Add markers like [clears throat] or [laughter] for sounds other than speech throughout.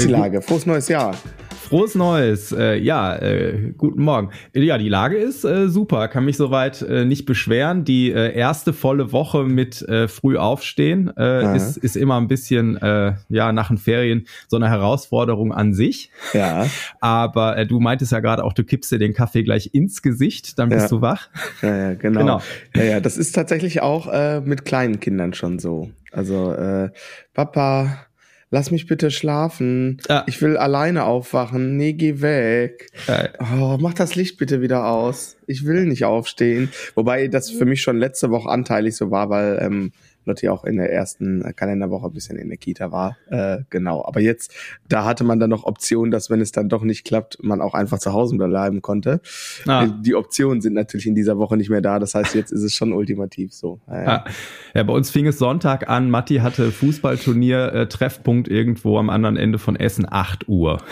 Ist die Lage? Frohes neues Jahr. Frohes Neues. Äh, ja, äh, guten Morgen. Ja, die Lage ist äh, super. Kann mich soweit äh, nicht beschweren. Die äh, erste volle Woche mit äh, früh aufstehen äh, ist, ist immer ein bisschen, äh, ja, nach den Ferien so eine Herausforderung an sich. Ja. Aber äh, du meintest ja gerade auch, du kippst dir den Kaffee gleich ins Gesicht, dann bist Ja. du wach. Ja, ja, genau. Genau. Ja, ja, das ist tatsächlich auch äh, mit kleinen Kindern schon so. Also, äh, Papa, lass mich bitte schlafen. Ja. Ich will alleine aufwachen. Nee, geh weg. Ja. Oh, mach das Licht bitte wieder aus. Ich will nicht aufstehen. Wobei das für mich schon letzte Woche anteilig so war, weil ähm, Lotti auch in der ersten Kalenderwoche ein bisschen in der Kita war. Äh, genau. Aber jetzt, da hatte man dann noch Option, dass wenn es dann doch nicht klappt, man auch einfach zu Hause bleiben konnte. Ah. Die Optionen sind natürlich in dieser Woche nicht mehr da. Das heißt, jetzt ist es schon ultimativ so. Ja, ja. Ja. ja, bei uns fing es Sonntag an. Matti hatte Fußballturnier, äh, Treffpunkt irgendwo am anderen Ende von Essen, 8 Uhr.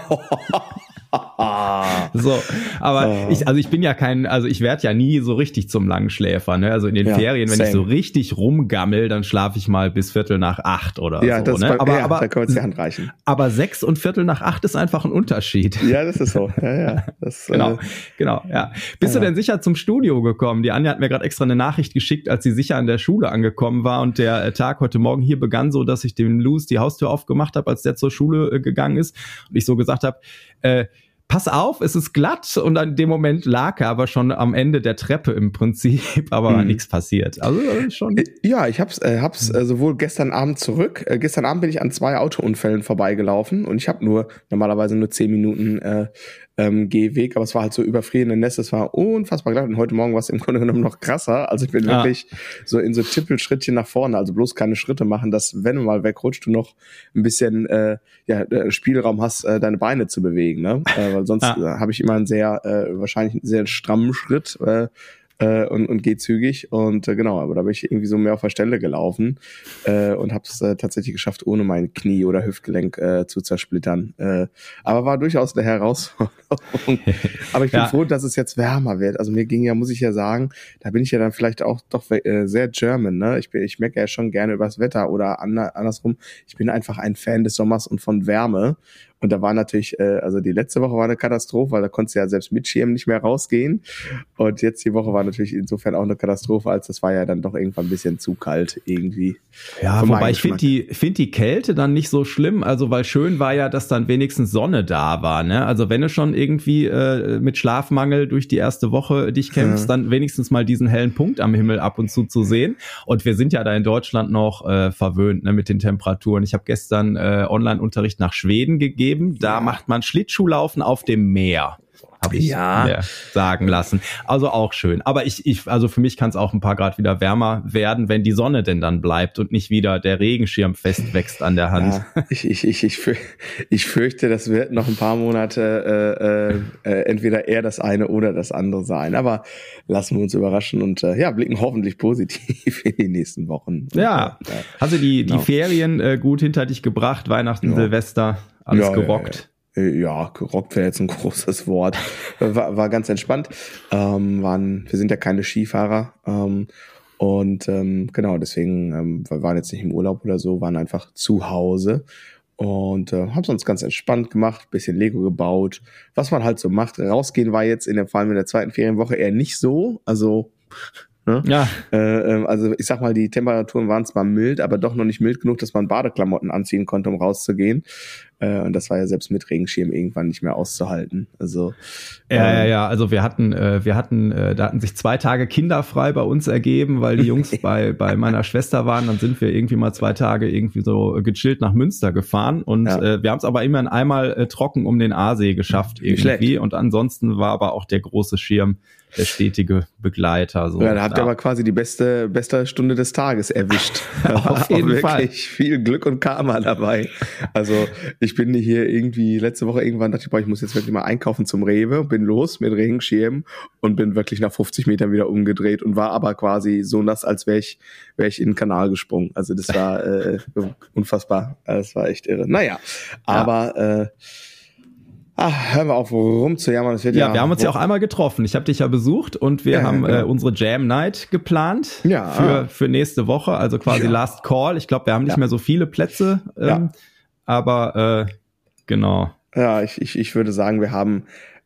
[laughs] [laughs] [laughs] So, aber ich, also ich bin ja kein, also ich werde ja nie so richtig zum Langschläfer, ne? Also in den Ja, Ferien, wenn same. ich so richtig rumgammel, dann schlafe ich mal bis Viertel nach acht oder ja, so, das ne? bei, aber, ja, aber, da können wir uns die Hand reichen. aber sechs und Viertel nach acht ist einfach ein Unterschied. Ja, das ist so. Ja, ja. Das, [laughs] Genau, Äh, genau, ja. Bist ja. du denn sicher zum Studio gekommen? Die Anja hat mir gerade extra eine Nachricht geschickt, als sie sicher an der Schule angekommen war und der äh, Tag heute Morgen hier begann so, dass ich dem Luz die Haustür aufgemacht habe, als der zur Schule äh, gegangen ist und ich so gesagt habe, äh, Pass auf, es ist glatt und an dem Moment lag er aber schon am Ende der Treppe im Prinzip, [laughs] aber Mhm. nichts passiert. Also äh, schon. Ja, ich hab's, äh, hab's äh, sowohl gestern Abend zurück. Äh, gestern Abend bin ich an zwei Autounfällen vorbeigelaufen und ich habe nur normalerweise nur zehn Minuten äh, ähm, Gehweg, aber es war halt so überfrierende Nässe, es war unfassbar glatt und heute Morgen war es im Grunde genommen noch krasser. Also ich bin Ah. wirklich so in so Tippelschrittchen nach vorne, also bloß keine Schritte machen, dass wenn du mal wegrutscht, du noch ein bisschen äh, ja, äh, Spielraum hast, äh, deine Beine zu bewegen, ne? Äh, weil sonst Ah. äh, habe ich immer einen sehr, äh, wahrscheinlich einen sehr strammen Schritt. Äh, äh, und, und geht zügig. Und äh, genau, aber da bin ich irgendwie so mehr auf der Stelle gelaufen äh, und habe es äh, tatsächlich geschafft, ohne mein Knie oder Hüftgelenk äh, zu zersplittern. Äh, aber war durchaus eine Herausforderung. [laughs] aber ich bin Ja. froh, dass es jetzt wärmer wird. Also mir ging ja, muss ich ja sagen, da bin ich ja dann vielleicht auch doch äh, sehr German. Ne? Ich, bin, ich merke ja schon gerne übers Wetter oder ander, andersrum. Ich bin einfach ein Fan des Sommers und von Wärme. Und da war natürlich, äh, also die letzte Woche war eine Katastrophe, weil da konntest du ja selbst mit Schirm nicht mehr rausgehen. Und jetzt die Woche war natürlich insofern auch eine Katastrophe, als das war ja dann doch irgendwann ein bisschen zu kalt irgendwie. Ja, wobei ich finde die, find die Kälte dann nicht so schlimm, also weil schön war ja, dass dann wenigstens Sonne da war, ne? Also wenn du schon irgendwie äh, mit Schlafmangel durch die erste Woche dich kämpfst, Ja. dann wenigstens mal diesen hellen Punkt am Himmel ab und zu zu sehen. Und wir sind ja da in Deutschland noch äh, verwöhnt ne, mit den Temperaturen. Ich habe gestern äh, Online-Unterricht nach Schweden gegeben. Da Ja. macht man Schlittschuhlaufen auf dem Meer. Habe ich Ja. mir sagen lassen. Also auch schön. Aber ich, ich also für mich kann es auch ein paar Grad wieder wärmer werden, wenn die Sonne denn dann bleibt und nicht wieder der Regenschirm festwächst an der Hand. Ja, ich, ich, ich, ich, für, ich fürchte, das wird noch ein paar Monate äh, äh, äh, entweder eher das eine oder das andere sein. Aber lassen wir uns überraschen und äh, ja, blicken hoffentlich positiv [laughs] in die nächsten Wochen. Ja. Und, äh, Hast du die, die Genau. Ferien äh, gut hinter dich gebracht? Weihnachten, Ja. Silvester, alles ja, gerockt? Äh, Ja, gerockt wäre jetzt ein [laughs] großes Wort. War, war ganz entspannt. Ähm, waren, wir sind ja keine Skifahrer. Ähm, und ähm, genau, deswegen ähm, wir waren jetzt nicht im Urlaub oder so, waren einfach zu Hause und äh, haben es uns ganz entspannt gemacht, bisschen Lego gebaut, was man halt so macht. Rausgehen war jetzt in der vor allem in der zweiten Ferienwoche eher nicht so. Also ne? Ja, Äh, ähm, also ich sag mal, die Temperaturen waren zwar mild, aber doch noch nicht mild genug, dass man Badeklamotten anziehen konnte, um rauszugehen. Äh, und das war ja selbst mit Regenschirm irgendwann nicht mehr auszuhalten. Also ja, ja, ähm, ja. Also wir hatten, äh, wir hatten, äh, da hatten sich zwei Tage kinderfrei bei uns ergeben, weil die Jungs [laughs] bei, bei meiner Schwester waren. Dann sind wir irgendwie mal zwei Tage irgendwie so gechillt nach Münster gefahren und Ja. äh, wir haben es aber immerhin einmal äh, trocken um den Aasee geschafft irgendwie. schlecht. Und ansonsten war aber auch der große Schirm der stetige Begleiter. So. Ja, da habt ihr Ja. aber quasi die beste, beste Stunde des Tages erwischt. [laughs] Auf [laughs] jeden wirklich Fall. viel Glück und Karma dabei. Also ich bin hier irgendwie letzte Woche irgendwann dachte ich, boah, ich muss jetzt wirklich mal einkaufen zum Rewe, bin los mit Regenschirm und bin wirklich nach 50 Metern wieder umgedreht und war aber quasi so nass, als wäre ich, wäre ich in den Kanal gesprungen. Also das war [laughs] äh, unfassbar. Das war echt irre. Naja, aber äh, ach, hören wir auf, rumzujammern. Ja, Ja, wir haben uns ja auch einmal getroffen. Ich habe dich ja besucht und wir Ja, haben genau. äh, unsere Jam Night geplant Ja. für, für nächste Woche, also quasi Ja. Last Call. Ich glaube, wir haben nicht Ja. mehr so viele Plätze ähm, Ja. Aber äh, genau. Ja, ich, ich, ich würde sagen, wir haben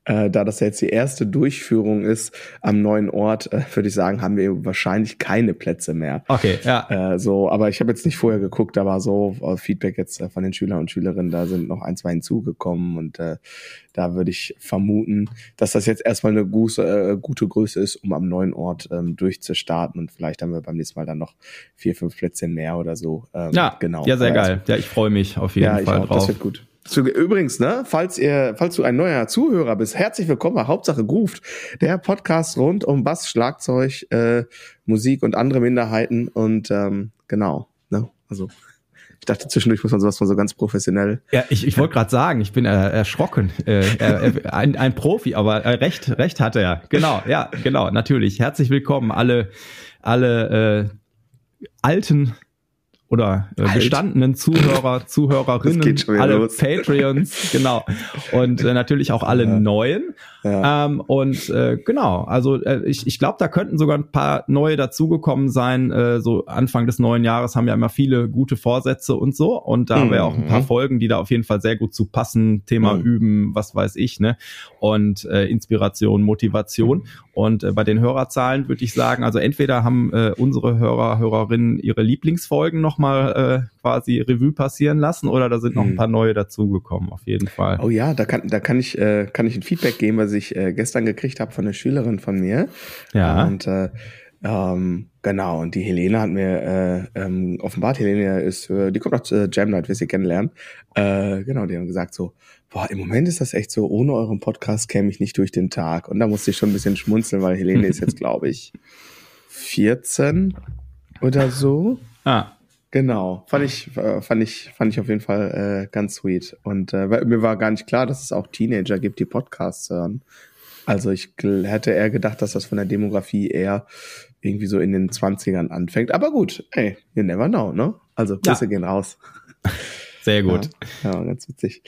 äh, da das jetzt die erste Durchführung ist am neuen Ort, äh, würde ich sagen, haben wir wahrscheinlich keine Plätze mehr. Okay, ja. Äh, so, aber ich habe jetzt nicht vorher geguckt, da war so äh, Feedback jetzt äh, von den Schülern und Schülerinnen, da sind noch ein, zwei hinzugekommen und äh, da würde ich vermuten, dass das jetzt erstmal eine gute, äh, gute Größe ist, um am neuen Ort ähm, durchzustarten und vielleicht haben wir beim nächsten Mal dann noch vier, fünf Plätze mehr oder so. Ähm, ja, genau. Ja, sehr geil. Ja, ich freue mich auf jeden ja, Fall ich auch, drauf. Das wird gut. Übrigens, ne, falls ihr, falls du ein neuer Zuhörer bist, herzlich willkommen Hauptsache Grooved, der Podcast rund um Bass, Schlagzeug, äh, Musik und andere Minderheiten und ähm, genau, ne, also ich dachte zwischendurch muss man sowas von so ganz professionell. Ja, ich, ich wollte gerade sagen, ich bin äh, erschrocken, äh, äh, ein, ein Profi, aber äh, recht, recht hat er. Genau, ja, genau, natürlich. Herzlich willkommen alle, alle äh, alten oder äh, bestandenen Zuhörer, [laughs] Zuhörerinnen, alle los. Patreons, genau. Und äh, natürlich auch alle ja. neuen. Ja. Ähm, und äh, genau, also äh, ich, ich glaube, da könnten sogar ein paar neue dazugekommen sein. Äh, so Anfang des neuen Jahres haben ja immer viele gute Vorsätze und so. Und da mhm. haben wir auch ein paar mhm. Folgen, die da auf jeden Fall sehr gut zu passen. Thema mhm. üben, was weiß ich, ne? Und äh, Inspiration, Motivation. Und äh, bei den Hörerzahlen würde ich sagen, also entweder haben äh, unsere Hörer, Hörerinnen ihre Lieblingsfolgen nochmal äh, quasi Revue passieren lassen oder da sind noch ein mhm. paar neue dazugekommen, auf jeden Fall. Oh ja, da kann, da kann ich, äh, kann ich ein Feedback geben, was ich äh, gestern gekriegt habe von einer Schülerin von mir. Ja. Und äh, ähm, genau, und die Helene hat mir äh, ähm, offenbart, Helene ist, äh, die kommt noch zu Jam Night, wir sie kennenlernen. Äh, genau, die haben gesagt so, boah, im Moment ist das echt so, ohne euren Podcast käme ich nicht durch den Tag. Und da musste ich schon ein bisschen schmunzeln, weil Helene ist jetzt, [laughs] glaube ich, 14 oder so. Ah. Genau, fand ich, äh, fand ich, fand ich auf jeden Fall äh, ganz sweet. Und äh, mir war gar nicht klar, dass es auch Teenager gibt, die Podcasts hören. Also ich hätte eher gedacht, dass das von der Demografie eher irgendwie so in den 20ern anfängt. Aber gut, ey, you never know, ne? Also Grüße ja. gehen raus. Sehr gut. Ja, ja ganz witzig.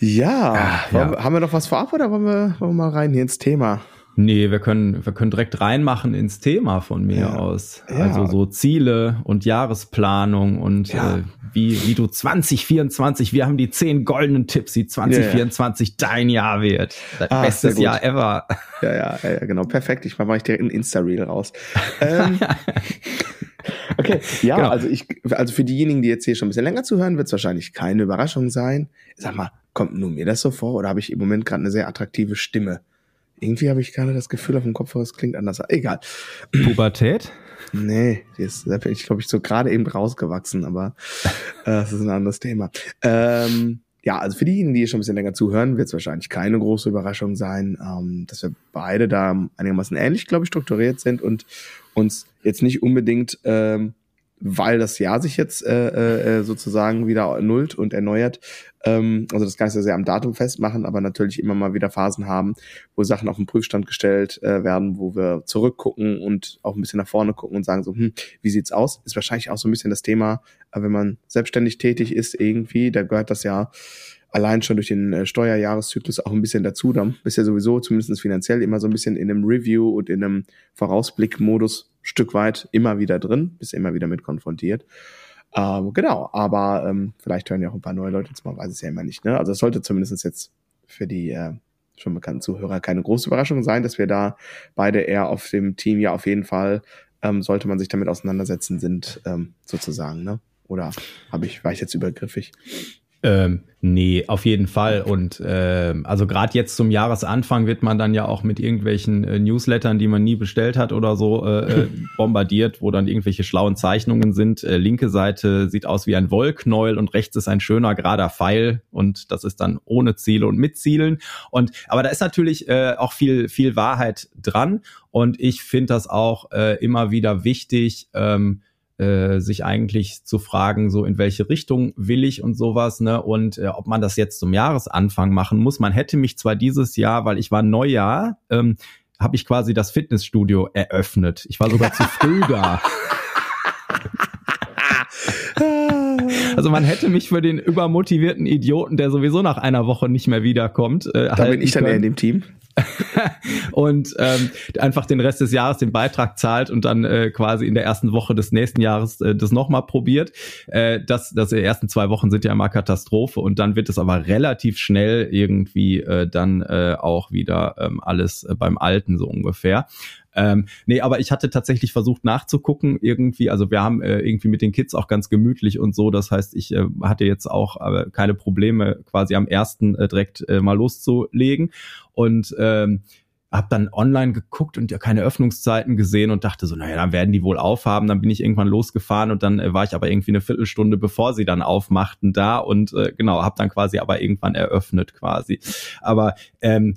Ja, Ach, ja. haben wir noch was vorab oder wollen wir, wollen wir mal rein hier ins Thema? Nee, wir können, wir können direkt reinmachen ins Thema von mir ja. aus. Ja. Also so Ziele und Jahresplanung und ja. äh, wie, wie du 2024, wir haben die zehn goldenen Tipps, wie 2024 dein Jahr wird. Dein ah, bestes Jahr ever. Ja, ja, ja, genau. Perfekt. Ich mache ich direkt ein Insta-Reel raus. [laughs] ähm, okay, ja, genau. also ich, also für diejenigen, die jetzt hier schon ein bisschen länger zuhören, wird es wahrscheinlich keine Überraschung sein. Sag mal, kommt nur mir das so vor oder habe ich im Moment gerade eine sehr attraktive Stimme? Irgendwie habe ich gerade das Gefühl auf dem Kopf, es klingt anders. Egal. [clears throat] Pubertät? Nee, die ist, da bin ich, glaube ich, so gerade eben rausgewachsen, aber [laughs] äh, das ist ein anderes Thema. Ähm, ja, also für diejenigen, die schon ein bisschen länger zuhören, wird es wahrscheinlich keine große Überraschung sein, ähm, dass wir beide da einigermaßen ähnlich, glaube ich, strukturiert sind und uns jetzt nicht unbedingt ähm, weil das Jahr sich jetzt äh, äh, sozusagen wieder nullt und erneuert. Ähm, also das Ganze sehr am Datum festmachen, aber natürlich immer mal wieder Phasen haben, wo Sachen auf den Prüfstand gestellt äh, werden, wo wir zurückgucken und auch ein bisschen nach vorne gucken und sagen so, hm, wie sieht's aus? Ist wahrscheinlich auch so ein bisschen das Thema, äh, wenn man selbstständig tätig ist irgendwie, da gehört das ja allein schon durch den äh, Steuerjahreszyklus auch ein bisschen dazu. Dann bist ja sowieso zumindest finanziell immer so ein bisschen in einem Review und in einem Vorausblick-Modus Stück weit immer wieder drin, bist immer wieder mit konfrontiert. Ähm, genau, aber ähm, vielleicht hören ja auch ein paar neue Leute zu, man weiß es ja immer nicht. Ne? Also es sollte zumindest jetzt für die äh, schon bekannten Zuhörer keine große Überraschung sein, dass wir da beide eher auf dem Team ja auf jeden Fall, ähm, sollte man sich damit auseinandersetzen, sind ähm, sozusagen. Ne? Oder habe ich, war ich jetzt übergriffig? Ähm, nee, auf jeden Fall. Und äh, also gerade jetzt zum Jahresanfang wird man dann ja auch mit irgendwelchen äh, Newslettern, die man nie bestellt hat oder so, äh, äh [laughs] bombardiert, wo dann irgendwelche schlauen Zeichnungen sind. Äh, linke Seite sieht aus wie ein Wollknäuel und rechts ist ein schöner gerader Pfeil und das ist dann ohne Ziele und mit Zielen. Und aber da ist natürlich äh, auch viel viel Wahrheit dran und ich finde das auch äh, immer wieder wichtig. Ähm, äh, sich eigentlich zu fragen, so in welche Richtung will ich und sowas, ne? Und äh, ob man das jetzt zum Jahresanfang machen muss. Man hätte mich zwar dieses Jahr, weil ich war Neujahr, ähm, habe ich quasi das Fitnessstudio eröffnet. Ich war sogar zu früh da. [laughs] Also man hätte mich für den übermotivierten Idioten, der sowieso nach einer Woche nicht mehr wiederkommt. Äh, da bin ich dann können. eher in dem Team. [laughs] und ähm, einfach den Rest des Jahres den Beitrag zahlt und dann äh, quasi in der ersten Woche des nächsten Jahres äh, das nochmal probiert. Äh, das, das die ersten zwei Wochen sind ja immer Katastrophe und dann wird es aber relativ schnell irgendwie äh, dann äh, auch wieder ähm, alles äh, beim Alten so ungefähr. Ähm, nee, aber ich hatte tatsächlich versucht nachzugucken irgendwie. Also wir haben äh, irgendwie mit den Kids auch ganz gemütlich und so. Das heißt, ich äh, hatte jetzt auch äh, keine Probleme, quasi am ersten äh, direkt äh, mal loszulegen. Und ähm, habe dann online geguckt und ja keine Öffnungszeiten gesehen und dachte so, naja, dann werden die wohl aufhaben. Dann bin ich irgendwann losgefahren und dann äh, war ich aber irgendwie eine Viertelstunde, bevor sie dann aufmachten da und äh, genau, habe dann quasi aber irgendwann eröffnet quasi. Aber ähm,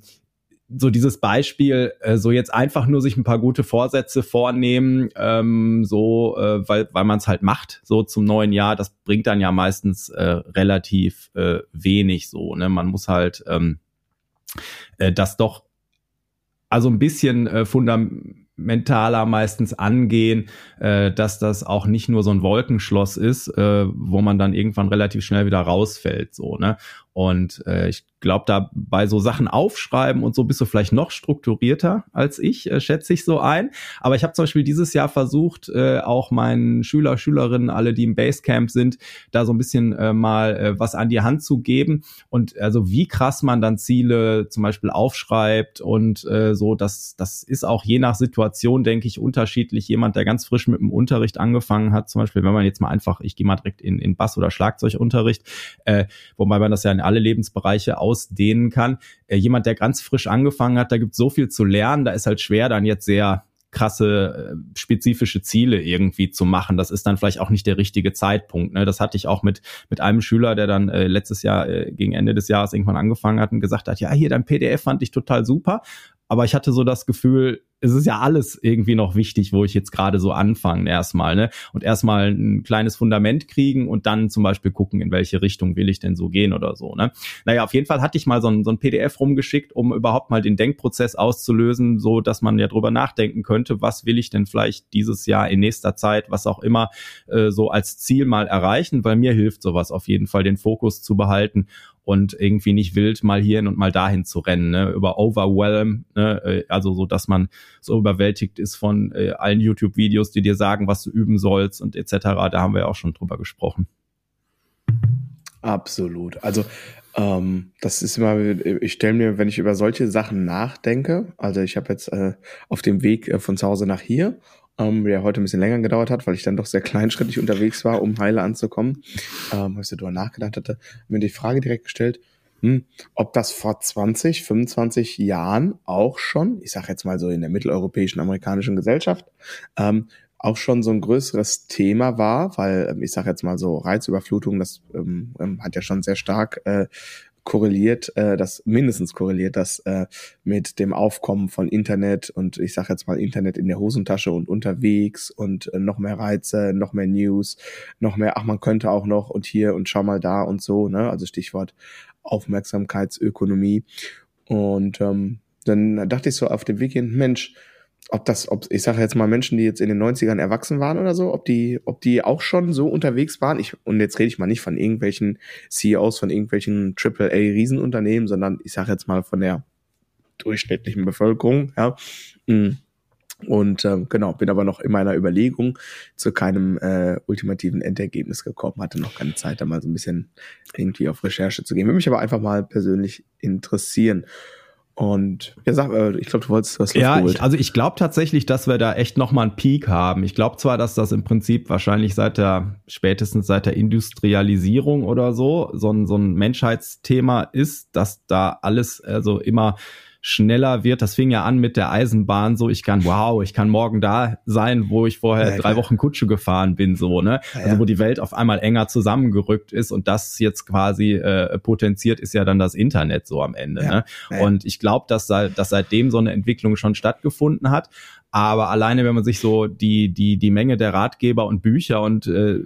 so dieses Beispiel, äh, so jetzt einfach nur sich ein paar gute Vorsätze vornehmen, ähm, so, äh, weil, weil man es halt macht, so zum neuen Jahr, das bringt dann ja meistens äh, relativ äh, wenig so. Ne? Man muss halt ähm, äh, das doch also ein bisschen äh, fundamentaler meistens angehen, äh, dass das auch nicht nur so ein Wolkenschloss ist, äh, wo man dann irgendwann relativ schnell wieder rausfällt. So, ne? Und äh, ich glaube, da bei so Sachen aufschreiben und so bist du vielleicht noch strukturierter als ich, äh, schätze ich so ein. Aber ich habe zum Beispiel dieses Jahr versucht, äh, auch meinen Schüler, Schülerinnen, alle, die im Basecamp sind, da so ein bisschen äh, mal äh, was an die Hand zu geben. Und also wie krass man dann Ziele zum Beispiel aufschreibt und äh, so, das, das ist auch je nach Situation, denke ich, unterschiedlich. Jemand, der ganz frisch mit dem Unterricht angefangen hat, zum Beispiel, wenn man jetzt mal einfach, ich gehe mal direkt in, in Bass- oder Schlagzeugunterricht, äh, wobei man das ja in alle Lebensbereiche ausdehnen kann. Äh, jemand, der ganz frisch angefangen hat, da gibt so viel zu lernen, da ist halt schwer, dann jetzt sehr krasse äh, spezifische Ziele irgendwie zu machen. Das ist dann vielleicht auch nicht der richtige Zeitpunkt. Ne? Das hatte ich auch mit mit einem Schüler, der dann äh, letztes Jahr äh, gegen Ende des Jahres irgendwann angefangen hat und gesagt hat, ja hier dein PDF fand ich total super, aber ich hatte so das Gefühl, es ist ja alles irgendwie noch wichtig, wo ich jetzt gerade so anfange erstmal, ne? Und erstmal ein kleines Fundament kriegen und dann zum Beispiel gucken, in welche Richtung will ich denn so gehen oder so, ne? Naja, auf jeden Fall hatte ich mal so ein, so ein PDF rumgeschickt, um überhaupt mal den Denkprozess auszulösen, so dass man ja drüber nachdenken könnte, was will ich denn vielleicht dieses Jahr in nächster Zeit, was auch immer, äh, so als Ziel mal erreichen, weil mir hilft sowas auf jeden Fall, den Fokus zu behalten und irgendwie nicht wild mal hierhin und mal dahin zu rennen, ne? über Overwhelm, ne? Äh, also so, dass man so überwältigt ist von äh, allen YouTube-Videos, die dir sagen, was du üben sollst und etc. Da haben wir ja auch schon drüber gesprochen. Absolut. Also ähm, das ist immer, ich stelle mir, wenn ich über solche Sachen nachdenke, also ich habe jetzt äh, auf dem Weg äh, von zu Hause nach hier ähm, der heute ein bisschen länger gedauert hat, weil ich dann doch sehr kleinschrittig unterwegs war, um heile anzukommen, ähm, als ich darüber nachgedacht hatte, mir die Frage direkt gestellt, hm, ob das vor 20, 25 Jahren auch schon, ich sage jetzt mal so in der mitteleuropäischen amerikanischen Gesellschaft, ähm, auch schon so ein größeres Thema war, weil ähm, ich sage jetzt mal so Reizüberflutung, das ähm, ähm hat ja schon sehr stark äh, korreliert, äh, das mindestens korreliert das äh, mit dem Aufkommen von Internet und ich sage jetzt mal Internet in der Hosentasche und unterwegs und äh, noch mehr Reize, noch mehr News, noch mehr, ach man könnte auch noch und hier und schau mal da und so, ne? Also Stichwort Aufmerksamkeitsökonomie. Und ähm, dann dachte ich so auf dem Weg hin, Mensch, ob das, ob, ich sage jetzt mal Menschen, die jetzt in den 90ern erwachsen waren oder so, ob die, ob die auch schon so unterwegs waren. Ich, und jetzt rede ich mal nicht von irgendwelchen CEOs von irgendwelchen AAA-Riesenunternehmen, sondern ich sage jetzt mal von der durchschnittlichen Bevölkerung, ja. Mm. Und ähm, genau, bin aber noch in meiner Überlegung zu keinem äh, ultimativen Endergebnis gekommen, hatte noch keine Zeit, da mal so ein bisschen irgendwie auf Recherche zu gehen. Würde mich aber einfach mal persönlich interessieren. Und ja, sag, äh, ich glaube, du wolltest was Ja, ich, also ich glaube tatsächlich, dass wir da echt nochmal einen Peak haben. Ich glaube zwar, dass das im Prinzip wahrscheinlich seit der, spätestens seit der Industrialisierung oder so, so ein, so ein Menschheitsthema ist, dass da alles also immer schneller wird. Das fing ja an mit der Eisenbahn, so ich kann, wow, ich kann morgen da sein, wo ich vorher ja, drei Wochen Kutsche gefahren bin, so, ne? Ja, also wo die Welt auf einmal enger zusammengerückt ist und das jetzt quasi äh, potenziert ist ja dann das Internet so am Ende. Ne? Und ich glaube, dass, dass seitdem so eine Entwicklung schon stattgefunden hat. Aber alleine, wenn man sich so die, die, die Menge der Ratgeber und Bücher und äh,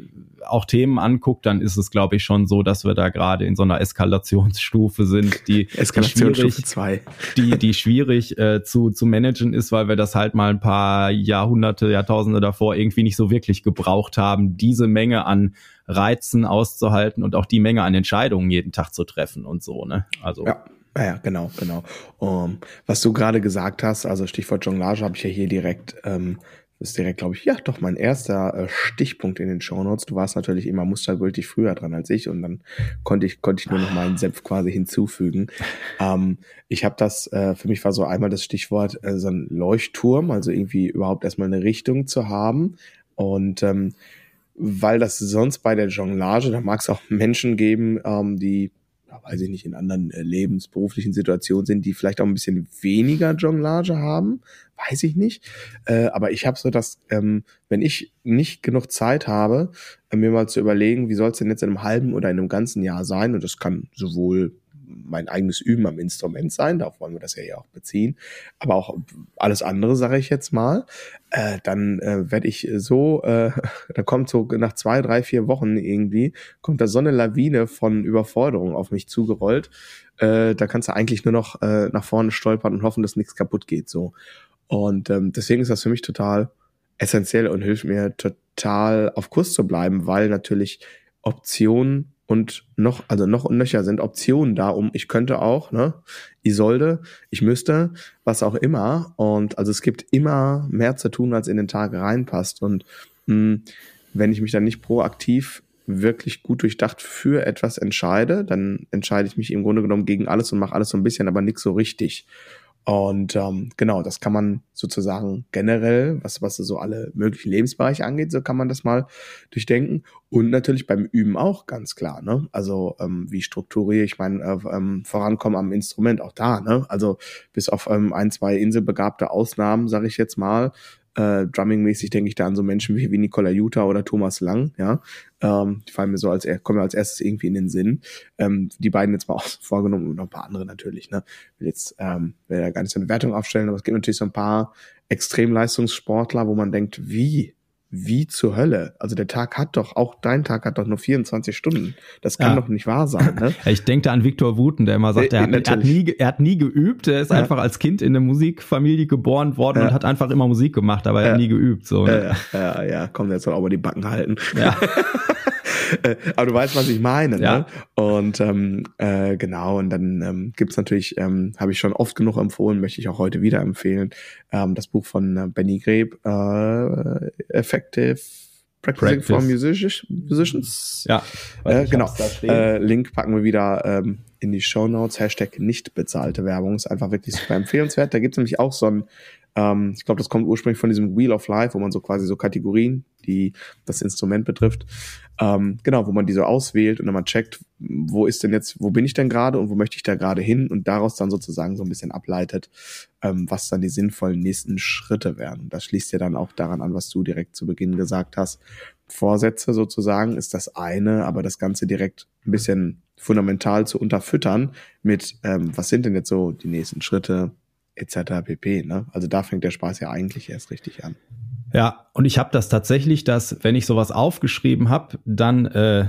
auch Themen anguckt, dann ist es, glaube ich, schon so, dass wir da gerade in so einer Eskalationsstufe sind, die Eskalationsstufe 2. Die, die schwierig äh, zu, zu managen ist, weil wir das halt mal ein paar Jahrhunderte, Jahrtausende davor irgendwie nicht so wirklich gebraucht haben, diese Menge an Reizen auszuhalten und auch die Menge an Entscheidungen jeden Tag zu treffen und so, ne? Also. Ja Ah genau, genau. Um, was du gerade gesagt hast, also Stichwort Jonglage, habe ich ja hier direkt ähm, ist direkt, glaube ich, ja, doch mein erster äh, Stichpunkt in den Shownotes. Du warst natürlich immer mustergültig früher dran als ich und dann konnte ich konnte ich nur noch meinen Senf quasi hinzufügen. Ähm, ich habe das, äh, für mich war so einmal das Stichwort äh, so ein Leuchtturm, also irgendwie überhaupt erstmal eine Richtung zu haben und ähm, weil das sonst bei der Jonglage, da mag es auch Menschen geben, ähm, die weiß ich nicht, in anderen äh, lebensberuflichen Situationen sind, die vielleicht auch ein bisschen weniger Jonglage haben, weiß ich nicht. Äh, aber ich habe so, dass ähm, wenn ich nicht genug Zeit habe, äh, mir mal zu überlegen, wie soll es denn jetzt in einem halben oder in einem ganzen Jahr sein, und das kann sowohl mein eigenes Üben am Instrument sein, darauf wollen wir das ja hier auch beziehen, aber auch alles andere, sage ich jetzt mal, äh, dann äh, werde ich so, äh, [laughs] da kommt so nach zwei, drei, vier Wochen irgendwie, kommt da so eine Lawine von Überforderung auf mich zugerollt, äh, da kannst du eigentlich nur noch äh, nach vorne stolpern und hoffen, dass nichts kaputt geht, so. Und ähm, deswegen ist das für mich total essentiell und hilft mir total auf Kurs zu bleiben, weil natürlich Optionen und noch, also noch und nöcher sind Optionen da, um ich könnte auch, ne, ich sollte, ich müsste, was auch immer. Und also es gibt immer mehr zu tun, als in den Tag reinpasst. Und mh, hm, wenn ich mich dann nicht proaktiv wirklich gut durchdacht für etwas entscheide, dann entscheide ich mich im Grunde genommen gegen alles und mache alles so ein bisschen, aber nichts so richtig. Und ähm, genau, das kann man sozusagen generell, was, was so alle möglichen Lebensbereiche angeht, so kann man das mal durchdenken. Und natürlich beim Üben auch ganz klar. Ne? Also ähm, wie strukturiere ich mein äh, ähm, Vorankommen am Instrument auch da. Ne? Also bis auf ähm, ein, zwei inselbegabte Ausnahmen, sage ich jetzt mal, äh, Drumming-mäßig denke ich da an so Menschen wie, wie Nicola Jutta oder Thomas Lang, ja. Ähm, die fallen mir so als kommen mir als erstes irgendwie in den Sinn. Ähm, die beiden jetzt mal [laughs] auch vorgenommen und noch ein paar andere natürlich, ne. Will jetzt ähm, will ja gar nicht so eine Wertung aufstellen, aber es gibt natürlich so ein paar Extremleistungssportler, wo man denkt, wie wie zur Hölle? Also der Tag hat doch, auch dein Tag hat doch nur 24 Stunden. Das kann ja. doch nicht wahr sein. Ne? [laughs] Ich denke da an Viktor Wuten, der immer sagt, er hat, er hat, nie, er hat nie geübt, er ist ja. einfach als Kind in eine Musikfamilie geboren worden ja. und hat einfach immer Musik gemacht, aber er hat nie geübt. So, ne? ja, ja, ja, komm, jetzt soll auch mal die Backen halten. Ja. [laughs] Äh, aber du weißt, was ich meine. Ja. Ne? Und ähm, äh, genau, und dann ähm, gibt natürlich, ähm, habe ich schon oft genug empfohlen, möchte ich auch heute wieder empfehlen, ähm, das Buch von äh, Benny Greb, äh, Effective Practicing for Musicians. Ja, äh, genau. Äh, Link packen wir wieder ähm, in die Show Notes. Hashtag nicht bezahlte Werbung ist einfach wirklich super empfehlenswert. Da gibt es nämlich auch so ein ähm, ich glaube, das kommt ursprünglich von diesem Wheel of Life, wo man so quasi so Kategorien, die das Instrument betrifft, ähm, genau, wo man die so auswählt und dann mal checkt, wo ist denn jetzt, wo bin ich denn gerade und wo möchte ich da gerade hin und daraus dann sozusagen so ein bisschen ableitet, ähm, was dann die sinnvollen nächsten Schritte wären. Das schließt ja dann auch daran an, was du direkt zu Beginn gesagt hast. Vorsätze sozusagen ist das eine, aber das Ganze direkt ein bisschen fundamental zu unterfüttern mit, ähm, was sind denn jetzt so die nächsten Schritte, etc. pp. Ne? Also da fängt der Spaß ja eigentlich erst richtig an. Ja, und ich habe das tatsächlich, dass wenn ich sowas aufgeschrieben habe, dann äh,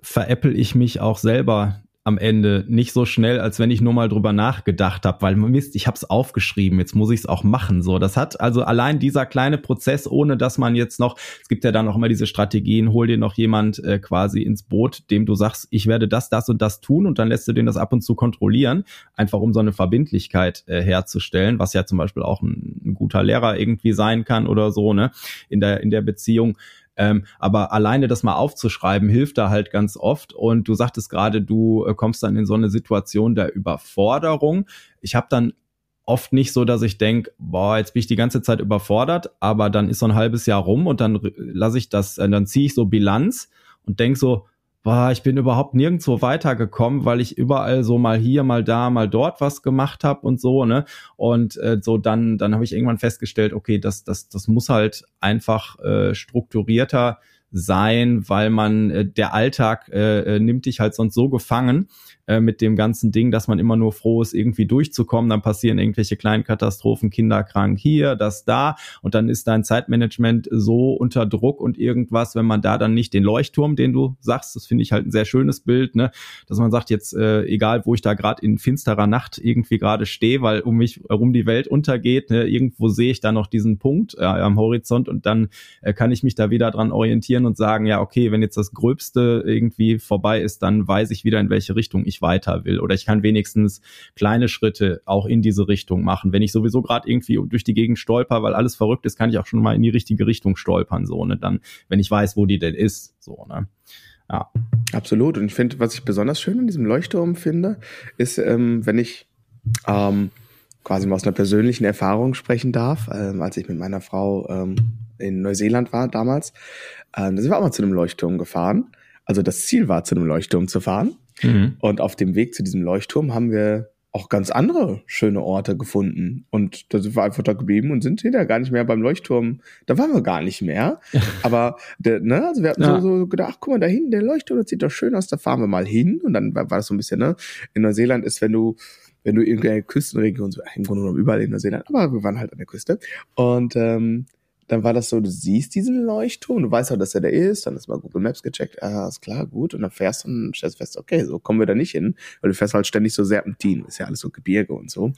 veräpple ich mich auch selber am Ende nicht so schnell, als wenn ich nur mal drüber nachgedacht habe, weil Mist, ich habe es aufgeschrieben, jetzt muss ich es auch machen. So, das hat also allein dieser kleine Prozess, ohne dass man jetzt noch, es gibt ja dann auch immer diese Strategien, hol dir noch jemand äh, quasi ins Boot, dem du sagst, ich werde das, das und das tun und dann lässt du den das ab und zu kontrollieren, einfach um so eine Verbindlichkeit äh, herzustellen, was ja zum Beispiel auch ein, ein guter Lehrer irgendwie sein kann oder so, ne, in der in der Beziehung. Ähm, aber alleine das mal aufzuschreiben, hilft da halt ganz oft. Und du sagtest gerade, du äh, kommst dann in so eine Situation der Überforderung. Ich habe dann oft nicht so, dass ich denke, boah, jetzt bin ich die ganze Zeit überfordert, aber dann ist so ein halbes Jahr rum und dann lasse ich das, äh, dann ziehe ich so Bilanz und denk so, boah, ich bin überhaupt nirgendwo weitergekommen, weil ich überall so mal hier, mal da, mal dort was gemacht habe und so, ne? Und äh, so dann, dann habe ich irgendwann festgestellt, okay, das, das, das muss halt einfach äh, strukturierter sein, weil man äh, der Alltag äh, äh nimmt dich halt sonst so gefangen, äh, mit dem ganzen Ding, dass man immer nur froh ist, irgendwie durchzukommen. Dann passieren irgendwelche kleinen Katastrophen, Kinder krank hier, das da. Und dann ist dein Zeitmanagement so unter Druck und irgendwas, wenn man da dann nicht den Leuchtturm, den du sagst, das finde ich halt ein sehr schönes Bild, ne, dass man sagt, jetzt äh, egal, wo ich da gerade in finsterer Nacht irgendwie gerade stehe, weil um mich herum die Welt untergeht, ne, irgendwo sehe ich da noch diesen Punkt äh, am Horizont und dann äh, kann ich mich da wieder dran orientieren und sagen, ja, okay, wenn jetzt das Gröbste irgendwie vorbei ist, dann weiß ich wieder, in welche Richtung ich weiter will. Oder ich kann wenigstens kleine Schritte auch in diese Richtung machen. Wenn ich sowieso gerade irgendwie durch die Gegend stolper, weil alles verrückt ist, kann ich auch schon mal in die richtige Richtung stolpern, so, ne? Dann, wenn ich weiß, wo die denn ist, so, ne? Ja. Absolut. Und ich finde, was ich besonders schön in diesem Leuchtturm finde, ist, ähm, wenn ich ähm, quasi mal aus einer persönlichen Erfahrung sprechen darf, ähm, als ich mit meiner Frau ähm, in Neuseeland war damals, ähm, da sind wir auch mal zu einem Leuchtturm gefahren. Also das Ziel war, zu einem Leuchtturm zu fahren. Mhm. Und auf dem Weg zu diesem Leuchtturm haben wir auch ganz andere schöne Orte gefunden. Und da sind wir einfach da geblieben und sind hinterher gar nicht mehr beim Leuchtturm. Da waren wir gar nicht mehr. [laughs] Aber der, ne, also wir hatten ja. so, so gedacht, ach, guck mal, da hinten, der Leuchtturm, das sieht doch schön aus, da fahren wir mal hin. Und dann war, war das so ein bisschen, ne? In Neuseeland ist, wenn du wenn du irgendeine Küstenregion, so im Grunde genommen überall in Neuseeland, aber wir waren halt an der Küste. Und ähm, dann war das so, du siehst diesen Leuchtturm, du weißt auch, dass er da ist, dann ist mal Google Maps gecheckt, ah, ist klar, gut, und dann fährst du und stellst fest, okay, so kommen wir da nicht hin, weil du fährst halt ständig so Serpentin, ist ja alles so Gebirge und so.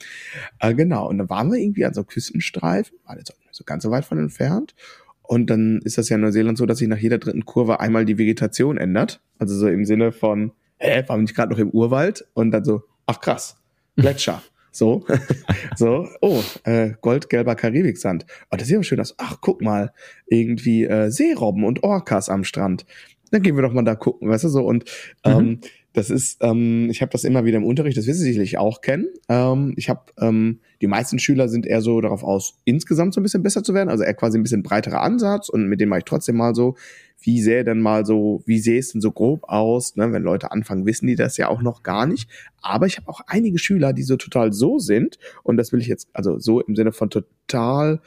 Äh, genau, und dann waren wir irgendwie an so Küstenstreifen, war jetzt auch nicht so ganz so weit von entfernt, und dann ist das ja in Neuseeland so, dass sich nach jeder dritten Kurve einmal die Vegetation ändert, also so im Sinne von, hä, waren wir nicht gerade noch im Urwald? Und dann so, ach krass, Gletscher. So, [laughs] so, oh, äh, goldgelber Karibiksand. Oh, das sieht aber schön aus. Ach, guck mal, irgendwie äh, Seerobben und Orcas am Strand. Dann gehen wir doch mal da gucken, weißt du so. Und ähm, mhm. das ist, ähm, ich habe das immer wieder im Unterricht, das wirst du sicherlich auch kennen. Ähm, ich habe, ähm, die meisten Schüler sind eher so darauf aus, insgesamt so ein bisschen besser zu werden, also eher quasi ein bisschen breiterer Ansatz und mit dem mache ich trotzdem mal so, wie sähe denn mal so, wie sähe es denn so grob aus? Ne? Wenn Leute anfangen, wissen die das ja auch noch gar nicht. Aber ich habe auch einige Schüler, die so total so sind. Und das will ich jetzt, also so im Sinne von total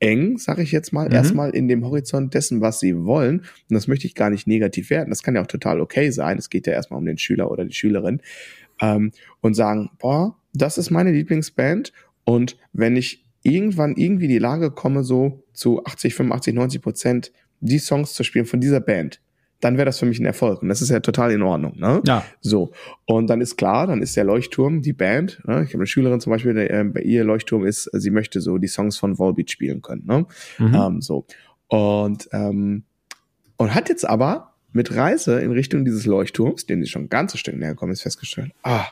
eng, sage ich jetzt mal, mhm. erstmal in dem Horizont dessen, was sie wollen. Und das möchte ich gar nicht negativ werden. Das kann ja auch total okay sein. Es geht ja erstmal um den Schüler oder die Schülerin. Ähm, und sagen, boah, das ist meine Lieblingsband. Und wenn ich irgendwann irgendwie die Lage komme, so zu 80, 85, 90 Prozent die Songs zu spielen von dieser Band, dann wäre das für mich ein Erfolg. Und das ist ja total in Ordnung. Ne? Ja. So. Und dann ist klar, dann ist der Leuchtturm die Band. Ne? Ich habe eine Schülerin zum Beispiel, der, äh, bei ihr Leuchtturm ist, sie möchte so die Songs von Volbeat spielen können. Ne? Mhm. Ähm, so. Und, ähm, und hat jetzt aber mit Reise in Richtung dieses Leuchtturms, dem sie schon ein ganzes Stück näher gekommen ist, festgestellt, ah,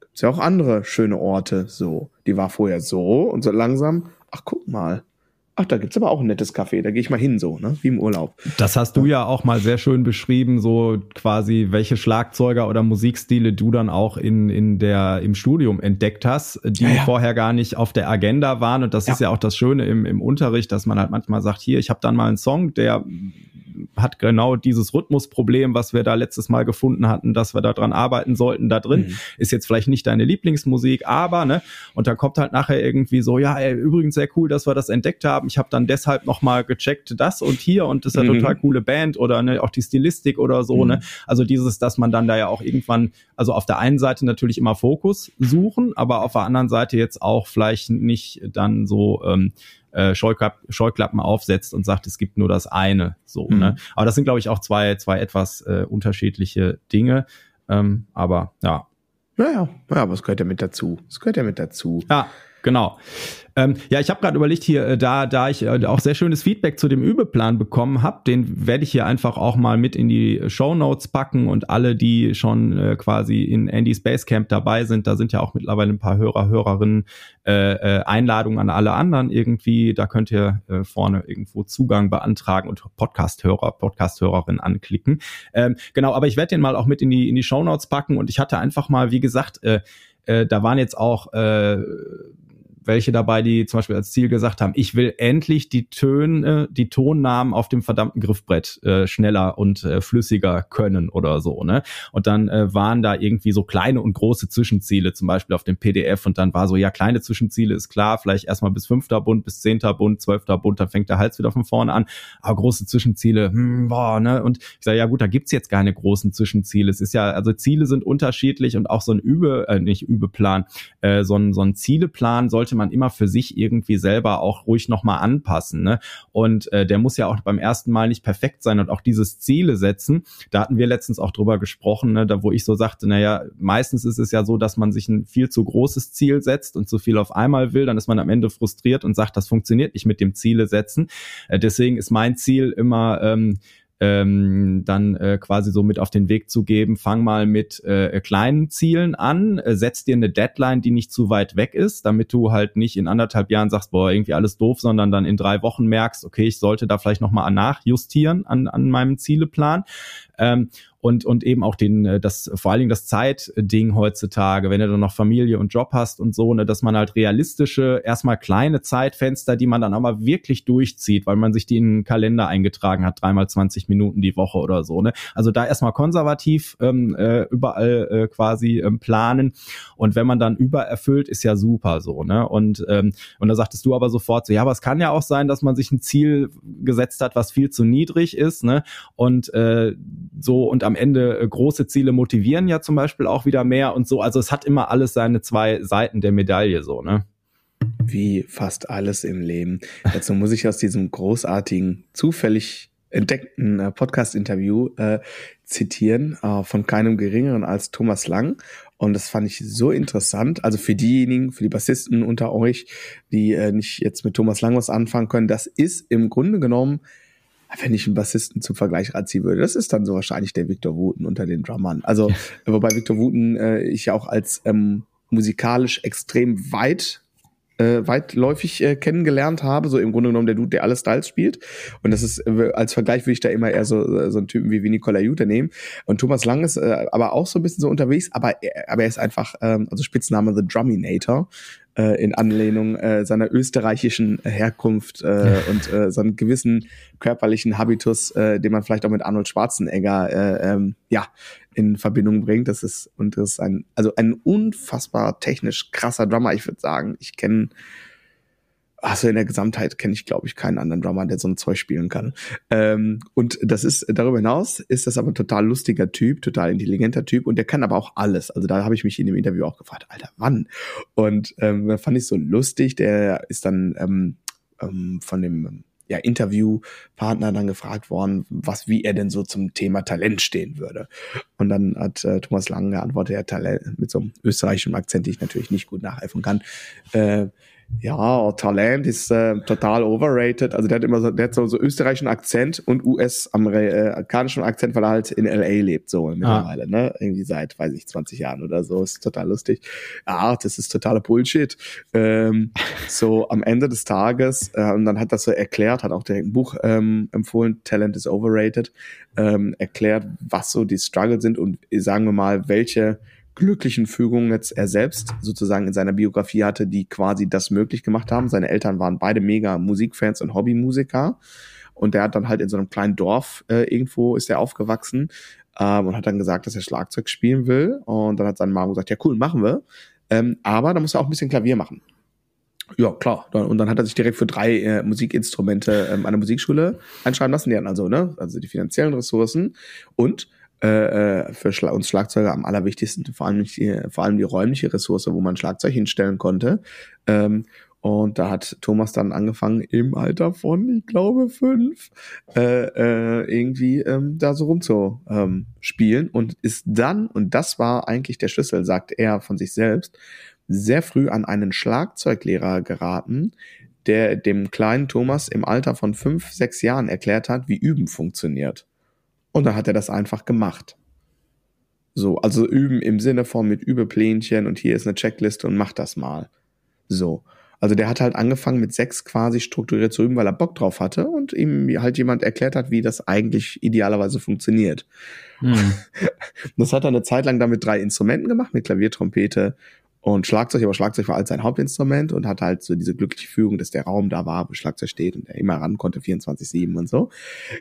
gibt's ja auch andere schöne Orte. So. Die war vorher so und so langsam, ach guck mal, ach, da gibt's aber auch ein nettes Café, da gehe ich mal hin, so, ne? Wie im Urlaub. Das hast du ja auch mal sehr schön beschrieben, so quasi, welche Schlagzeuger oder Musikstile du dann auch in, in der, im Studium entdeckt hast, die ja, ja. vorher gar nicht auf der Agenda waren. Und das ja. ist ja auch das Schöne im, im Unterricht, dass man halt manchmal sagt, hier, ich habe dann mal einen Song, der hat genau dieses Rhythmusproblem, was wir da letztes Mal gefunden hatten, dass wir da dran arbeiten sollten, da drin. Mhm. Ist jetzt vielleicht nicht deine Lieblingsmusik, aber, ne, und dann kommt halt nachher irgendwie so, ja, ey, übrigens sehr cool, dass wir das entdeckt haben. Ich habe dann deshalb nochmal gecheckt, das und hier und das ist ja mhm. total coole Band oder ne, auch die Stilistik oder so, ne? mhm. ne. Also dieses, dass man dann da ja auch irgendwann, also auf der einen Seite natürlich immer Fokus suchen, aber auf der anderen Seite jetzt auch vielleicht nicht dann so ähm, äh, Scheuklapp, Scheuklappen aufsetzt und sagt, es gibt nur das eine. So, mhm. ne? Aber das sind, glaube ich, auch zwei, zwei etwas äh, unterschiedliche Dinge. Ähm, aber ja. Ja, ja, ja, aber es gehört ja mit dazu. Es gehört ja mit dazu. Ja, genau. Ähm, ja, ich habe gerade überlegt hier, äh, da, da ich äh, auch sehr schönes Feedback zu dem Übeplan bekommen habe, den werde ich hier einfach auch mal mit in die Show Notes packen und alle, die schon äh, quasi in Andy's Basecamp dabei sind, da sind ja auch mittlerweile ein paar Hörer, Hörerinnen, äh, äh, Einladungen an alle anderen irgendwie. Da könnt ihr äh, vorne irgendwo Zugang beantragen und Podcast-Hörer, Podcast-Hörerin anklicken. Ähm, genau, aber ich werde den mal auch mit in die in die Show Notes packen und ich hatte einfach mal, wie gesagt, äh, äh, da waren jetzt auch äh, welche dabei, die zum Beispiel als Ziel gesagt haben, ich will endlich die Töne, die Tonnamen auf dem verdammten Griffbrett äh, schneller und äh, flüssiger können oder so, ne? Und dann äh, waren da irgendwie so kleine und große Zwischenziele, zum Beispiel auf dem PDF und dann war so, ja, kleine Zwischenziele ist klar, vielleicht erstmal bis fünfter Bund, bis zehnter Bund, zwölfter Bund, dann fängt der Hals wieder von vorne an, aber große Zwischenziele, hm, boah, ne? Und ich sage, ja gut, da gibt's jetzt keine großen Zwischenziele. Es ist ja, also Ziele sind unterschiedlich und auch so ein Übe, äh, nicht Übeplan, äh, so ein, so ein Zieleplan sollte sollte man immer für sich irgendwie selber auch ruhig nochmal anpassen. Ne? Und äh, der muss ja auch beim ersten Mal nicht perfekt sein und auch dieses Ziele setzen. Da hatten wir letztens auch drüber gesprochen, ne, da wo ich so sagte, naja, meistens ist es ja so, dass man sich ein viel zu großes Ziel setzt und zu viel auf einmal will, dann ist man am Ende frustriert und sagt, das funktioniert nicht mit dem Ziele setzen. Äh, deswegen ist mein Ziel immer, ähm, ähm, dann äh, quasi so mit auf den Weg zu geben, fang mal mit äh, kleinen Zielen an, äh, setz dir eine Deadline, die nicht zu weit weg ist, damit du halt nicht in anderthalb Jahren sagst, boah, irgendwie alles doof, sondern dann in drei Wochen merkst, okay, ich sollte da vielleicht nochmal nachjustieren an, an meinem Zieleplan. Ähm, und, und eben auch den, äh, das, vor allen Dingen das Zeitding heutzutage, wenn du dann noch Familie und Job hast und so, ne, dass man halt realistische, erstmal kleine Zeitfenster, die man dann aber wirklich durchzieht, weil man sich die in den Kalender eingetragen hat, dreimal 20 Minuten die Woche oder so, ne. Also da erstmal konservativ ähm, äh, überall äh, quasi ähm, planen. Und wenn man dann übererfüllt, ist ja super so, ne. Und, ähm, und da sagtest du aber sofort so, ja, aber es kann ja auch sein, dass man sich ein Ziel gesetzt hat, was viel zu niedrig ist, ne. Und äh, so und am Ende äh, große Ziele motivieren ja zum Beispiel auch wieder mehr und so. Also es hat immer alles seine zwei Seiten der Medaille so, ne? Wie fast alles im Leben. Dazu muss ich aus diesem großartigen, zufällig entdeckten äh, Podcast-Interview äh, zitieren äh, von keinem geringeren als Thomas Lang. Und das fand ich so interessant. Also für diejenigen, für die Bassisten unter euch, die äh, nicht jetzt mit Thomas Lang was anfangen können, das ist im Grunde genommen wenn ich einen Bassisten zum Vergleich ranziehen würde, das ist dann so wahrscheinlich der Victor Wooten unter den Drummern. Also, wobei Victor Wooten äh, ich ja auch als ähm, musikalisch extrem weit äh, weitläufig äh, kennengelernt habe, so im Grunde genommen der Dude, der alle Styles spielt. Und das ist, äh, als Vergleich würde ich da immer eher so, äh, so einen Typen wie Nicola Jute nehmen. Und Thomas Lang ist äh, aber auch so ein bisschen so unterwegs, aber, er, aber er ist einfach, ähm, also Spitzname The Druminator äh, in Anlehnung äh, seiner österreichischen Herkunft äh, und äh, so einen gewissen körperlichen Habitus, äh, den man vielleicht auch mit Arnold Schwarzenegger äh, ähm, ja in Verbindung bringt. Das ist und das ist ein also ein unfassbar technisch krasser Drummer. Ich würde sagen, ich kenne also in der Gesamtheit kenne ich, glaube ich, keinen anderen Drummer, der so ein Zeug spielen kann. Ähm, und das ist darüber hinaus ist das aber ein total lustiger Typ, total intelligenter Typ und der kann aber auch alles. Also da habe ich mich in dem Interview auch gefragt, Alter, wann? Und ähm, fand ich so lustig. Der ist dann ähm, ähm, von dem ja, Interviewpartner dann gefragt worden, was, wie er denn so zum Thema Talent stehen würde. Und dann hat äh, Thomas Lang geantwortet, er Talent mit so einem österreichischen Akzent, den ich natürlich nicht gut nachhelfen kann. Äh, ja, Talent ist äh, total overrated. Also der hat immer so, der hat so, so österreichischen Akzent und US-amerikanischen Akzent, weil er halt in LA lebt, so mittlerweile, ah. ne? Irgendwie seit, weiß ich, 20 Jahren oder so. Ist total lustig. Ja, das ist totaler Bullshit. Ähm, so am Ende des Tages, äh, und dann hat das so erklärt, hat auch direkt ein Buch ähm, empfohlen, Talent is overrated, ähm, erklärt, was so die Struggle sind und sagen wir mal, welche glücklichen Fügungen jetzt er selbst sozusagen in seiner Biografie hatte, die quasi das möglich gemacht haben. Seine Eltern waren beide mega Musikfans und Hobbymusiker. Und der hat dann halt in so einem kleinen Dorf äh, irgendwo ist er aufgewachsen ähm, und hat dann gesagt, dass er Schlagzeug spielen will. Und dann hat seine Mama gesagt, ja cool, machen wir. Ähm, aber da muss er auch ein bisschen Klavier machen. Ja, klar. Und dann hat er sich direkt für drei äh, Musikinstrumente ähm, an der Musikschule einschreiben lassen. Die hatten also, ne, also die finanziellen Ressourcen und äh, äh, für Schla uns Schlagzeuger am allerwichtigsten, vor allem, die, vor allem die räumliche Ressource, wo man Schlagzeug hinstellen konnte. Ähm, und da hat Thomas dann angefangen, im Alter von, ich glaube, fünf, äh, äh, irgendwie ähm, da so rumzuspielen ähm, und ist dann, und das war eigentlich der Schlüssel, sagt er von sich selbst, sehr früh an einen Schlagzeuglehrer geraten, der dem kleinen Thomas im Alter von fünf, sechs Jahren erklärt hat, wie Üben funktioniert. Und dann hat er das einfach gemacht. So, also üben im Sinne von mit Übeplänchen und hier ist eine Checkliste und mach das mal. So. Also der hat halt angefangen mit sechs quasi strukturiert zu üben, weil er Bock drauf hatte und ihm halt jemand erklärt hat, wie das eigentlich idealerweise funktioniert. Mhm. [laughs] Das hat er eine Zeit lang damit drei Instrumenten gemacht, mit Klavier, Trompete und Schlagzeug, aber Schlagzeug war halt sein Hauptinstrument und hat halt so diese glückliche Fügung, dass der Raum da war, wo Schlagzeug steht und er immer ran konnte, 24-7 und so.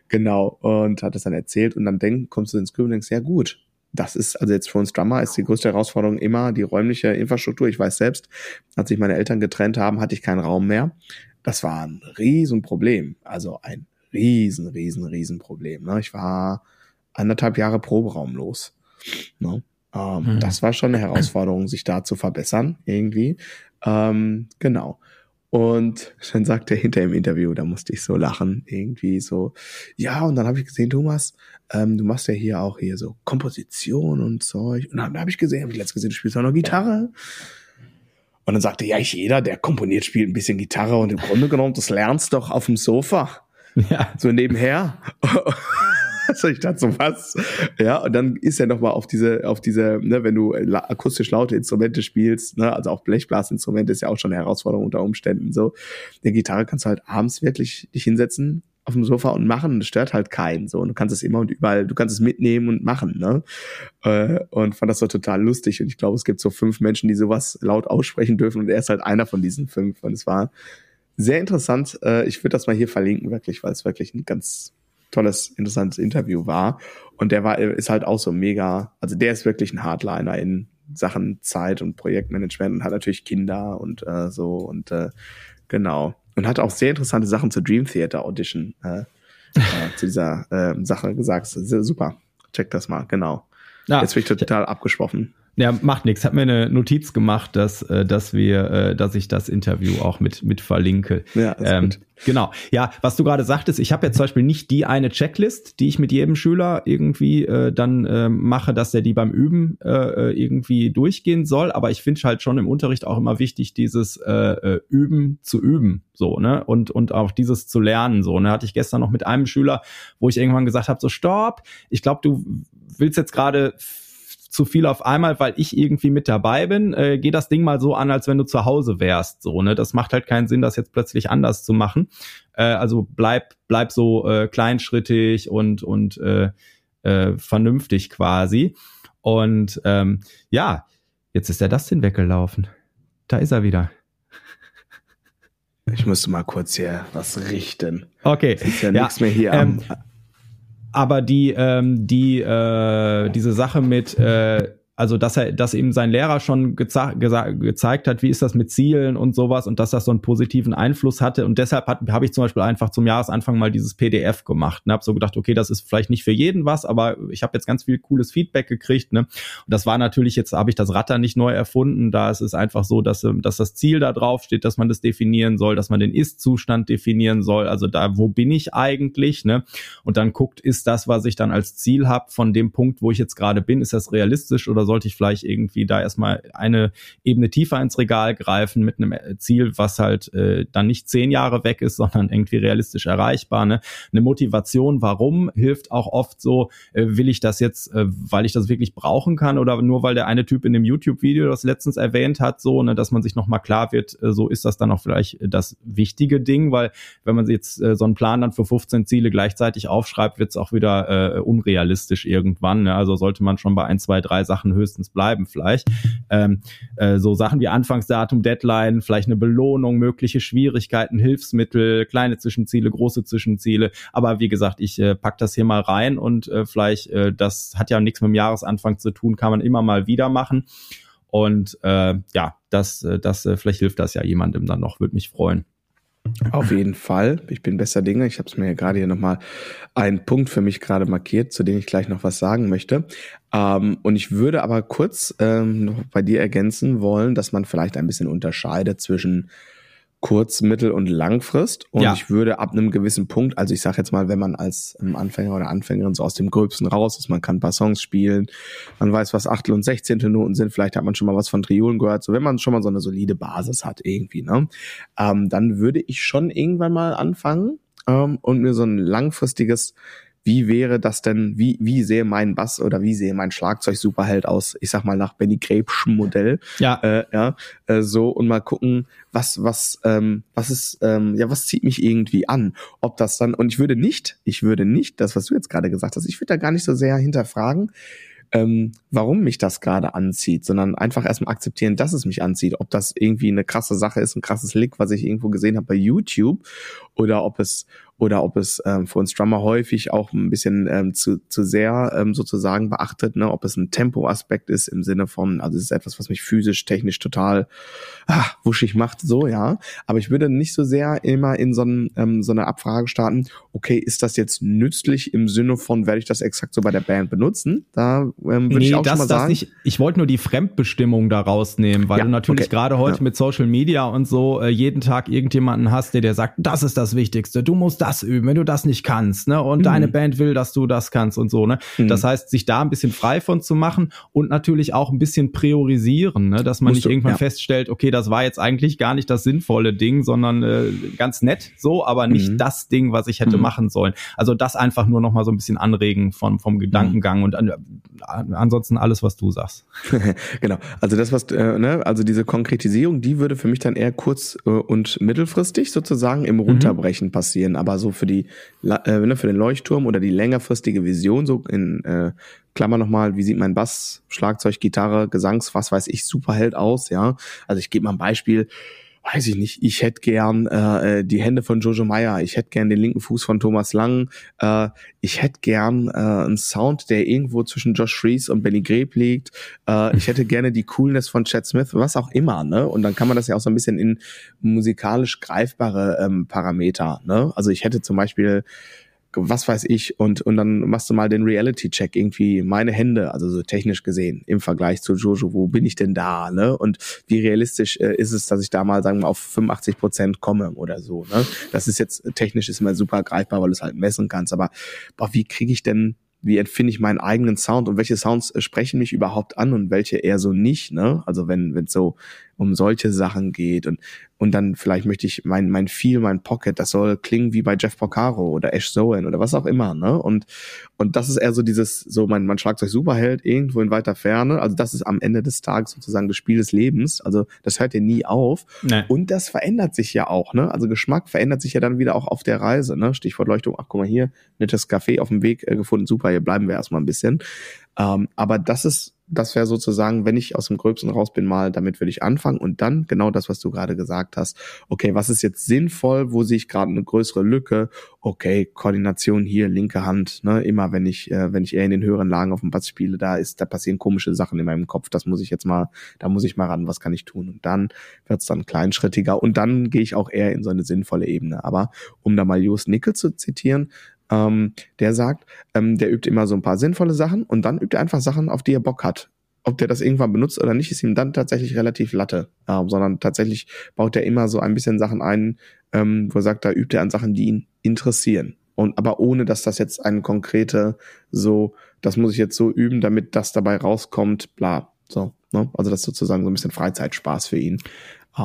Genau. Und hat es dann erzählt und dann denk, kommst du ins Grüben und denkst, ja gut, das ist, also jetzt für uns Drummer ist die größte Herausforderung immer die räumliche Infrastruktur. Ich weiß selbst, als sich meine Eltern getrennt haben, hatte ich keinen Raum mehr. Das war ein Riesenproblem. Also ein riesen, riesen, riesen Problem. Ne? Ich war anderthalb Jahre proberaumlos. Ne? Ähm, mhm. Das war schon eine Herausforderung, sich da zu verbessern, irgendwie. Ähm, genau. Und dann sagt er hinter im Interview, da musste ich so lachen, irgendwie so, ja, und dann habe ich gesehen, Thomas, ähm, du machst ja hier auch hier so Komposition und Zeug. Und dann habe ich gesehen, habe ich letztes gesehen, du spielst auch noch Gitarre. Und dann sagte, ja, ich jeder, der komponiert, spielt ein bisschen Gitarre und im Grunde genommen, das lernst doch auf dem Sofa. [laughs] Ja. So nebenher. Also ich dachte so, was? Ja, und dann ist er nochmal auf diese, auf diese, ne, wenn du akustisch laute Instrumente spielst, ne, also auch Blechblasinstrumente ist ja auch schon eine Herausforderung unter Umständen, so. Der Gitarre kannst du halt abends wirklich dich hinsetzen, auf dem Sofa und machen. Das stört halt keinen. So, und du kannst es immer und überall, du kannst es mitnehmen und machen, ne? Äh, und fand das so total lustig. Und ich glaube, es gibt so fünf Menschen, die sowas laut aussprechen dürfen und er ist halt einer von diesen fünf. Und es war sehr interessant. Äh, ich würde das mal hier verlinken, wirklich, weil es wirklich ein ganz tolles, interessantes Interview war. Und der war, ist halt auch so mega, also der ist wirklich ein Hardliner in Sachen Zeit und Projektmanagement und hat natürlich Kinder und äh, so und äh, genau und hat auch sehr interessante Sachen zur Dream Theater Audition äh, äh, [laughs] zu dieser äh, Sache gesagt. Super, check das mal, genau. Ja, Jetzt bin ich total abgesprochen. Ja, macht nichts. Hat mir eine Notiz gemacht, dass, äh, dass wir, äh, dass ich das Interview auch mit, mit verlinke. Ja, ist ähm. Genau. Ja, was du gerade sagtest, ich habe jetzt zum Beispiel nicht die eine Checklist, die ich mit jedem Schüler irgendwie äh, dann äh, mache, dass er die beim Üben äh, äh irgendwie durchgehen soll. Aber ich finde halt schon im Unterricht auch immer wichtig, dieses äh, Üben zu üben, so ne und und auch dieses zu lernen. So ne hatte ich gestern noch mit einem Schüler, wo ich irgendwann gesagt habe, so stopp. Ich glaube, du willst jetzt gerade zu viel auf einmal, weil ich irgendwie mit dabei bin. Äh, geh das Ding mal so an, als wenn du zu Hause wärst. So, ne? Das macht halt keinen Sinn, das jetzt plötzlich anders zu machen. Äh, also bleib, bleib so äh, kleinschrittig und, und äh, äh, vernünftig quasi. Und ähm, ja, jetzt ist der Dustin weggelaufen. Da ist er wieder. Ich müsste mal kurz hier was richten. Okay. Ist ja, ja nichts mehr hier ähm, am aber die, ähm, die, äh, diese Sache mit, äh, also dass er, dass ihm sein Lehrer schon gezeigt hat, wie ist das mit Zielen und sowas und dass das so einen positiven Einfluss hatte und deshalb habe ich zum Beispiel einfach zum Jahresanfang mal dieses PDF gemacht und habe so gedacht, okay, das ist vielleicht nicht für jeden was, aber ich habe jetzt ganz viel cooles Feedback gekriegt, ne? Und das war natürlich jetzt habe ich das Ratter nicht neu erfunden, da ist es einfach so, dass ähm, dass das Ziel da drauf steht, dass man das definieren soll, dass man den Ist-Zustand definieren soll, also da wo bin ich eigentlich, ne? Und dann guckt, ist das, was ich dann als Ziel habe, von dem Punkt, wo ich jetzt gerade bin, ist das realistisch oder sollte ich vielleicht irgendwie da erstmal eine Ebene tiefer ins Regal greifen mit einem Ziel, was halt äh, dann nicht zehn Jahre weg ist, [laughs] sondern irgendwie realistisch erreichbar. Ne? Eine Motivation, warum, hilft auch oft so, äh, will ich das jetzt, äh, weil ich das wirklich brauchen kann oder nur weil der eine Typ in dem YouTube-Video das letztens erwähnt hat, so, ne, dass man sich nochmal klar wird, äh, so ist das dann auch vielleicht das wichtige Ding, weil wenn man jetzt äh, so einen Plan dann für 15 Ziele gleichzeitig aufschreibt, wird es auch wieder äh, unrealistisch irgendwann. Ne? Also sollte man schon bei ein, zwei, drei Sachen höchstens bleiben vielleicht. Ähm, äh, so Sachen wie Anfangsdatum, Deadline, vielleicht eine Belohnung, mögliche Schwierigkeiten, Hilfsmittel, kleine Zwischenziele, große Zwischenziele. Aber wie gesagt, ich äh, pack das hier mal rein und äh, vielleicht, äh, das hat ja nichts mit dem Jahresanfang zu tun, kann man immer mal wieder machen. Und äh, ja, das, äh, das, äh, vielleicht hilft das ja jemandem dann noch, würde mich freuen. Auf jeden Fall. Ich bin besser Dinge. Ich habe es mir ja gerade hier nochmal einen Punkt für mich gerade markiert, zu dem ich gleich noch was sagen möchte. Ähm, und ich würde aber kurz ähm, noch bei dir ergänzen wollen, dass man vielleicht ein bisschen unterscheidet zwischen Kurz-, Mittel- und Langfrist. Und ja. ich würde ab einem gewissen Punkt, also ich sage jetzt mal, wenn man als ähm, Anfänger oder Anfängerin so aus dem Gröbsten raus ist, man kann ein paar Songs spielen, man weiß, was Achtel- und Sechzehnte Noten sind, vielleicht hat man schon mal was von Triolen gehört, so wenn man schon mal so eine solide Basis hat irgendwie, ne, ähm, dann würde ich schon irgendwann mal anfangen ähm, und mir so ein langfristiges wie wäre das denn, wie, wie sehe mein Bass oder wie sehe mein Schlagzeug Superheld aus, ich sag mal nach Benny Krebschen Modell. Ja. Äh, ja, äh, so und mal gucken, was, was, ähm, was ist, ähm, ja, was zieht mich irgendwie an? Ob das dann, und ich würde nicht, ich würde nicht, das, was du jetzt gerade gesagt hast, ich würde da gar nicht so sehr hinterfragen, ähm, warum mich das gerade anzieht, sondern einfach erstmal akzeptieren, dass es mich anzieht. Ob das irgendwie eine krasse Sache ist, ein krasses Lick, was ich irgendwo gesehen habe bei YouTube, oder ob es oder ob es ähm, für uns Drummer häufig auch ein bisschen ähm, zu, zu sehr ähm, sozusagen beachtet, ne, ob es ein Tempoaspekt ist im Sinne von, also es ist etwas, was mich physisch, technisch total ah, wuschig macht, so ja. Aber ich würde nicht so sehr immer in so, ein, ähm, so eine Abfrage starten, okay, ist das jetzt nützlich im Sinne von, werde ich das exakt so bei der Band benutzen? Da ähm, würde nee, ich auch das, schon mal sagen. Nicht, ich wollte nur die Fremdbestimmung da rausnehmen, weil ja, du natürlich okay. gerade heute ja. mit Social Media und so äh, jeden Tag irgendjemanden hast, der dir sagt, das ist das Wichtigste. Du musst das üben, wenn du das nicht kannst, ne? Und mhm. deine Band will, dass du das kannst und so, ne? Mhm. Das heißt, sich da ein bisschen frei von zu machen und natürlich auch ein bisschen priorisieren, ne? Dass man Musst nicht du, irgendwann ja. feststellt, okay, das war jetzt eigentlich gar nicht das sinnvolle Ding, sondern äh, ganz nett so, aber nicht mhm. das Ding, was ich hätte mhm. machen sollen. Also das einfach nur noch mal so ein bisschen anregen vom, vom Gedankengang mhm. und an, ansonsten alles, was du sagst. [laughs] genau. Also das, was, äh, ne, also diese Konkretisierung, die würde für mich dann eher kurz- äh, und mittelfristig sozusagen im mhm. Runterbrechen mhm. passieren. Aber so für die, äh, ne, für den Leuchtturm oder die längerfristige Vision, so in äh, Klammer nochmal, wie sieht mein Bass, Schlagzeug, Gitarre, Gesangs, was weiß ich, Superheld aus, ja. Also ich gebe mal ein Beispiel weiß ich nicht, ich hätte gern äh, äh, die Hände von Jojo Meyer, ich hätte gern den linken Fuß von Thomas Lang, äh, ich hätte gern äh, einen Sound, der irgendwo zwischen Josh Fries und Benny Greb liegt, äh, ich hätte gerne die Coolness von Chad Smith, was auch immer, ne? Und dann kann man das ja auch so ein bisschen in musikalisch greifbare ähm, Parameter, ne? Also ich hätte zum Beispiel was weiß ich, und, und dann machst du mal den Reality-Check, irgendwie meine Hände, also so technisch gesehen, im Vergleich zu Jojo, wo bin ich denn da, ne? Und wie realistisch äh, ist es, dass ich da mal, sagen wir, auf 85 Prozent komme oder so, ne? Das ist jetzt, technisch ist immer super greifbar, weil du es halt messen kannst, aber boah, wie kriege ich denn wie empfinde ich meinen eigenen Sound und welche Sounds äh, sprechen mich überhaupt an und welche eher so nicht, ne? Also wenn wenn so um solche Sachen geht und und dann vielleicht möchte ich mein mein Feel, mein Pocket, das soll klingen wie bei Jeff Porcaro oder Ash Zoen oder was auch immer, ne? Und und das ist eher so dieses so mein mein Schlagzeug Superheld irgendwo in weiter Ferne, also das ist am Ende des Tages sozusagen das Spiel des Lebens, also das hört ja nie auf nee. und das verändert sich ja auch, ne? Also Geschmack verändert sich ja dann wieder auch auf der Reise, ne? Stichwort Leuchtung, ach guck mal hier, nettes Café auf dem Weg äh, gefunden, super, hier bleiben wir erstmal ein bisschen. Ähm, aber das ist das wäre sozusagen, wenn ich aus dem Gröbsten raus bin, mal, damit würde ich anfangen und dann genau das, was du gerade gesagt hast. Okay, was ist jetzt sinnvoll? Wo sehe ich gerade eine größere Lücke? Okay, Koordination hier, linke Hand. Ne? Immer wenn ich, äh, wenn ich eher in den höheren Lagen auf dem Bass spiele, da ist, da passieren komische Sachen in meinem Kopf. Das muss ich jetzt mal, da muss ich mal ran. Was kann ich tun? Und dann wird's dann kleinschrittiger und dann gehe ich auch eher in so eine sinnvolle Ebene. Aber um da mal Jos Nickel zu zitieren, ähm, der sagt, ähm, der übt immer so ein paar sinnvolle Sachen und dann übt er einfach Sachen, auf die er Bock hat. Ob der das irgendwann benutzt oder nicht, ist ihm dann tatsächlich relativ Latte. Ähm, sondern tatsächlich baut er immer so ein bisschen Sachen ein, ähm, wo er sagt, da übt er an Sachen, die ihn interessieren. Und aber ohne, dass das jetzt eine konkrete, so, das muss ich jetzt so üben, damit das dabei rauskommt, bla. So, ne? Also das ist sozusagen so ein bisschen Freizeitspaß für ihn.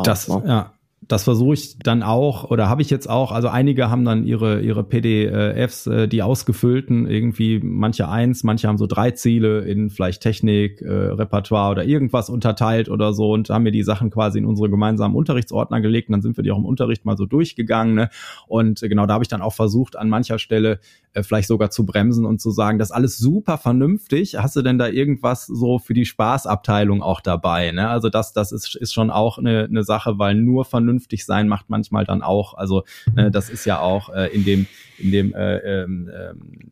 Das, ne? ja, das versuche ich dann auch oder habe ich jetzt auch. Also einige haben dann ihre ihre PDFs, äh, die ausgefüllten, irgendwie manche eins, manche haben so drei Ziele in vielleicht Technik, äh, Repertoire oder irgendwas unterteilt oder so und haben mir die Sachen quasi in unsere gemeinsamen Unterrichtsordner gelegt. Und dann sind wir die auch im Unterricht mal so durchgegangen. Ne? Und genau da habe ich dann auch versucht, an mancher Stelle äh, vielleicht sogar zu bremsen und zu sagen, das ist alles super vernünftig. Hast du denn da irgendwas so für die Spaßabteilung auch dabei? Ne? Also das das ist ist schon auch eine, eine Sache, weil nur vernünftig sein macht manchmal dann auch. Also ne, das ist ja auch äh, in dem in dem äh, ähm,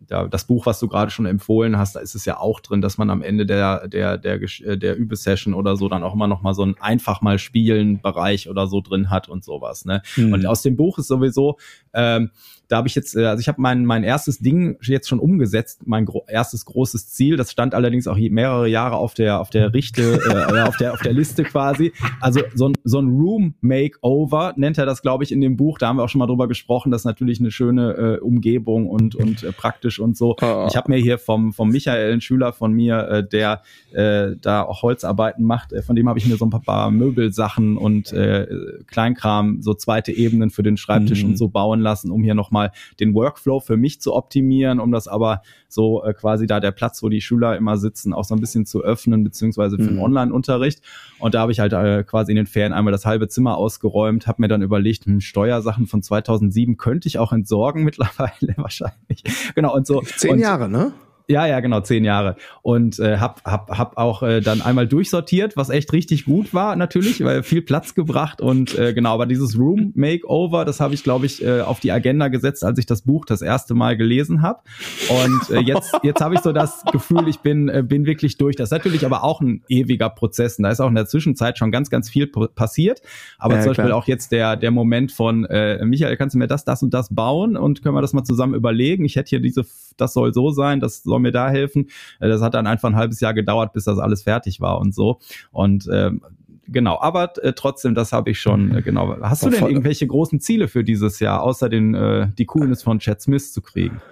da, das Buch, was du gerade schon empfohlen hast, da ist es ja auch drin, dass man am Ende der der der äh, der Übesession oder so dann auch immer noch mal so ein einfach mal spielen Bereich oder so drin hat und sowas. Ne? Mhm. Und aus dem Buch ist sowieso ähm, da habe ich jetzt, äh, also ich habe mein, mein erstes Ding jetzt schon umgesetzt, mein gro erstes großes Ziel. Das stand allerdings auch mehrere Jahre auf der auf der Richte, [laughs] äh, auf der auf der Liste quasi. Also so ein so ein Room Makeover nennt er das, glaube ich, in dem Buch. Da haben wir auch schon mal drüber gesprochen. Das ist natürlich eine schöne äh, Umgebung und und äh, praktisch und so. Oh. Ich habe mir hier vom vom Michael, ein Schüler von mir, äh, der äh, da auch Holzarbeiten macht, äh, von dem habe ich mir so ein paar Möbelsachen und äh, Kleinkram, so zweite Ebenen für den Schreibtisch mhm. und so bauen lassen, um hier noch mal den Workflow für mich zu optimieren, um das aber so äh, quasi da der Platz, wo die Schüler immer sitzen, auch so ein bisschen zu öffnen, beziehungsweise für mhm. den Online-Unterricht. Und da habe ich halt äh, quasi in den Ferien einmal das halbe Zimmer ausgeräumt, habe mir dann überlegt, hm, Steuersachen von 2007 könnte ich auch entsorgen [laughs] mittlerweile wahrscheinlich. Genau, und so. Zehn und, Jahre, ne? Ja, ja, genau, zehn Jahre. Und äh, hab, hab, hab auch äh, dann einmal durchsortiert, was echt richtig gut war, natürlich, weil viel Platz gebracht und äh, genau, aber dieses Room Makeover, das habe ich, glaube ich, äh, auf die Agenda gesetzt, als ich das Buch das erste Mal gelesen habe. Und äh, jetzt, jetzt habe ich so das Gefühl, ich bin, äh, bin wirklich durch. Das ist natürlich aber auch ein ewiger Prozess. Und da ist auch in der Zwischenzeit schon ganz, ganz viel passiert. Aber ja, zum Beispiel klar. auch jetzt der, der Moment von äh, Michael, kannst du mir das, das und das bauen und können wir das mal zusammen überlegen? Ich hätte hier diese, das soll so sein, das soll mir da helfen. Äh, das hat dann einfach ein halbes Jahr gedauert, bis das alles fertig war und so. Und ähm, genau, aber äh, trotzdem, das habe ich schon, äh, genau. Hast du denn irgendwelche großen Ziele für dieses Jahr, außer den, äh, die Coolness von Chad Smith zu kriegen? [laughs]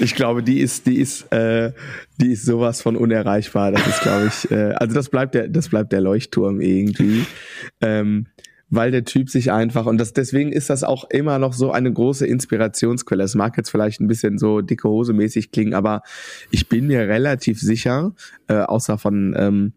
ich glaube, die ist, die ist, äh, die ist sowas von unerreichbar. Das ist, glaube ich, äh, also das bleibt der, das bleibt der Leuchtturm irgendwie. Ähm, weil der Typ sich einfach und das deswegen ist das auch immer noch so eine große Inspirationsquelle. Es mag jetzt vielleicht ein bisschen so dicke Hose mäßig klingen, aber ich bin mir relativ sicher, äh, außer von ähm,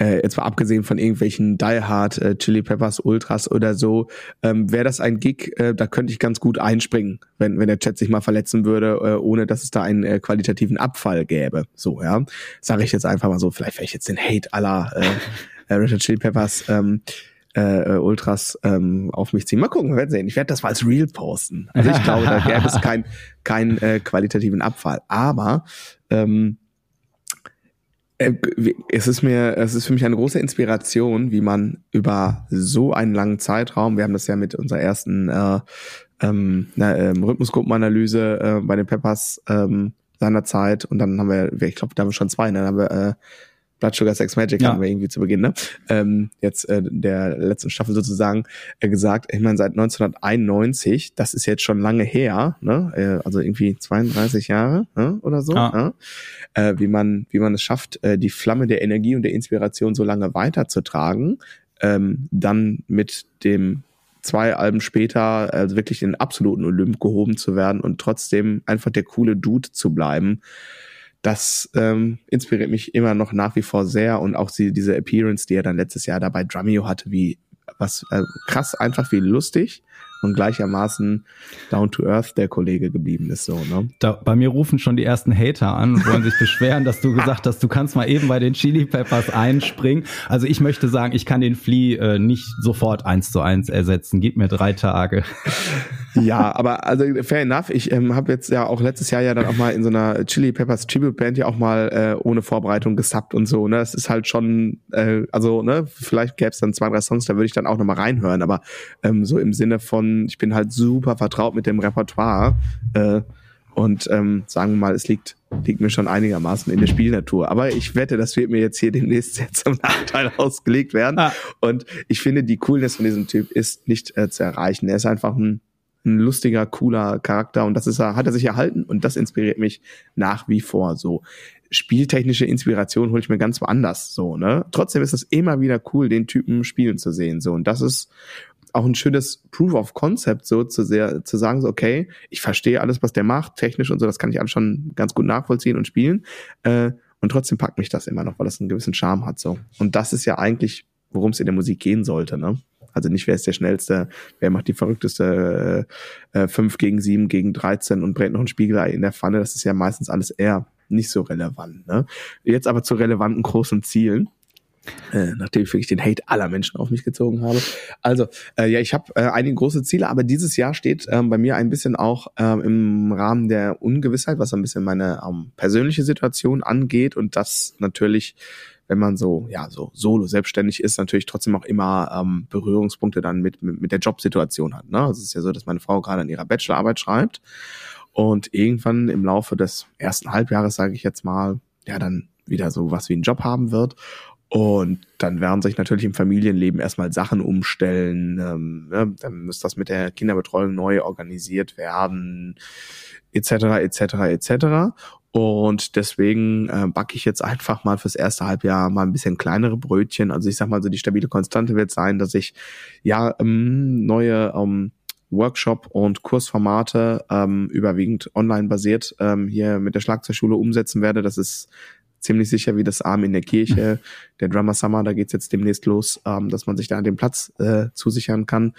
äh, jetzt mal abgesehen von irgendwelchen Die Hard, äh, Chili Peppers, Ultras oder so, ähm, wäre das ein Gig, äh, da könnte ich ganz gut einspringen, wenn, wenn der Chat sich mal verletzen würde, äh, ohne dass es da einen äh, qualitativen Abfall gäbe. So, ja. Sage ich jetzt einfach mal so, vielleicht wäre ich jetzt den Hate aller äh, [laughs] äh, Richard Chili Peppers. Ähm, äh, Ultras ähm, auf mich ziehen. Mal gucken, wir werden sehen. Ich werde das mal als Real posten. Also ich glaube, da gäbe es keinen [laughs] kein, äh, qualitativen Abfall. Aber ähm, äh, es ist mir, es ist für mich eine große Inspiration, wie man über so einen langen Zeitraum, wir haben das ja mit unserer ersten äh, ähm, ähm, Rhythmusgruppenanalyse äh, bei den Peppers ähm, seinerzeit und dann haben wir, ich glaube, da haben wir schon zwei, ne? dann haben wir äh, Blood Sugar Sex Magic ja. haben wir irgendwie zu Beginn, ne? Ähm, jetzt äh, der letzten Staffel sozusagen äh, gesagt, ich meine, seit 1991, das ist jetzt schon lange her, ne? Äh, also irgendwie 32 Jahre ne? oder so, ah. ne? äh, wie man, wie man es schafft, äh, die Flamme der Energie und der Inspiration so lange weiterzutragen, ähm, dann mit dem zwei Alben später also wirklich in den absoluten Olymp gehoben zu werden und trotzdem einfach der coole Dude zu bleiben das ähm, inspiriert mich immer noch nach wie vor sehr und auch die, diese Appearance, die er dann letztes Jahr da bei Drumeo hatte, wie was äh, krass einfach wie lustig und gleichermaßen down to earth der Kollege geblieben ist so, ne? Da, bei mir rufen schon die ersten Hater an und wollen sich beschweren, dass du gesagt hast, du kannst mal eben bei den Chili Peppers einspringen. Also ich möchte sagen, ich kann den Flea äh, nicht sofort eins zu eins ersetzen. Gib mir drei Tage. Ja, aber also fair enough. Ich ähm, habe jetzt ja auch letztes Jahr ja dann auch mal in so einer Chili Peppers Tribute Band ja auch mal äh, ohne Vorbereitung gesubbt und so. Ne, das ist halt schon, äh, also ne, vielleicht gäbe es dann zwei drei Songs, da würde ich dann auch noch mal reinhören. Aber ähm, so im Sinne von, ich bin halt super vertraut mit dem Repertoire äh, und ähm, sagen wir mal, es liegt liegt mir schon einigermaßen in der Spielnatur. Aber ich wette, das wird mir jetzt hier demnächst [laughs] sehr zum Nachteil ausgelegt werden. Ah. Und ich finde, die Coolness von diesem Typ ist nicht äh, zu erreichen. Er ist einfach ein ein lustiger, cooler Charakter und das ist er, hat er sich erhalten und das inspiriert mich nach wie vor so. Spieltechnische Inspiration hole ich mir ganz woanders so, ne? Trotzdem ist es immer wieder cool, den Typen spielen zu sehen so und das ist auch ein schönes Proof of Concept so zu sehr zu sagen so okay, ich verstehe alles, was der macht, technisch und so, das kann ich alles schon ganz gut nachvollziehen und spielen äh, und trotzdem packt mich das immer noch, weil das einen gewissen Charme hat so. Und das ist ja eigentlich, worum es in der Musik gehen sollte, ne? Also nicht, wer ist der schnellste, wer macht die verrückteste äh, äh, 5 gegen 7 gegen 13 und brät noch ein Spiegelei in der Pfanne. Das ist ja meistens alles eher nicht so relevant. Ne? Jetzt aber zu relevanten großen Zielen. Äh, nachdem ich wirklich den Hate aller Menschen auf mich gezogen habe. Also, äh, ja, ich habe äh, einige große Ziele, aber dieses Jahr steht ähm, bei mir ein bisschen auch ähm, im Rahmen der Ungewissheit, was ein bisschen meine ähm, persönliche Situation angeht und das natürlich wenn man so, ja, so solo selbstständig ist, natürlich trotzdem auch immer ähm, Berührungspunkte dann mit, mit, mit der Jobsituation hat. Ne? Also es ist ja so, dass meine Frau gerade an ihrer Bachelorarbeit schreibt und irgendwann im Laufe des ersten Halbjahres, sage ich jetzt mal, ja, dann wieder so was wie einen Job haben wird. Und dann werden sich natürlich im Familienleben erstmal Sachen umstellen. Ähm, ne? Dann muss das mit der Kinderbetreuung neu organisiert werden, etc., etc., etc. Und deswegen äh, backe ich jetzt einfach mal fürs erste Halbjahr mal ein bisschen kleinere Brötchen. Also ich sag mal so, die stabile Konstante wird sein, dass ich ja ähm, neue ähm, Workshop- und Kursformate ähm, überwiegend online basiert ähm, hier mit der Schlagzeugschule umsetzen werde. Das ist ziemlich sicher wie das Arm in der Kirche. [laughs] Der Drummer Summer, da geht's jetzt demnächst los, ähm, dass man sich da den Platz äh, zusichern kann.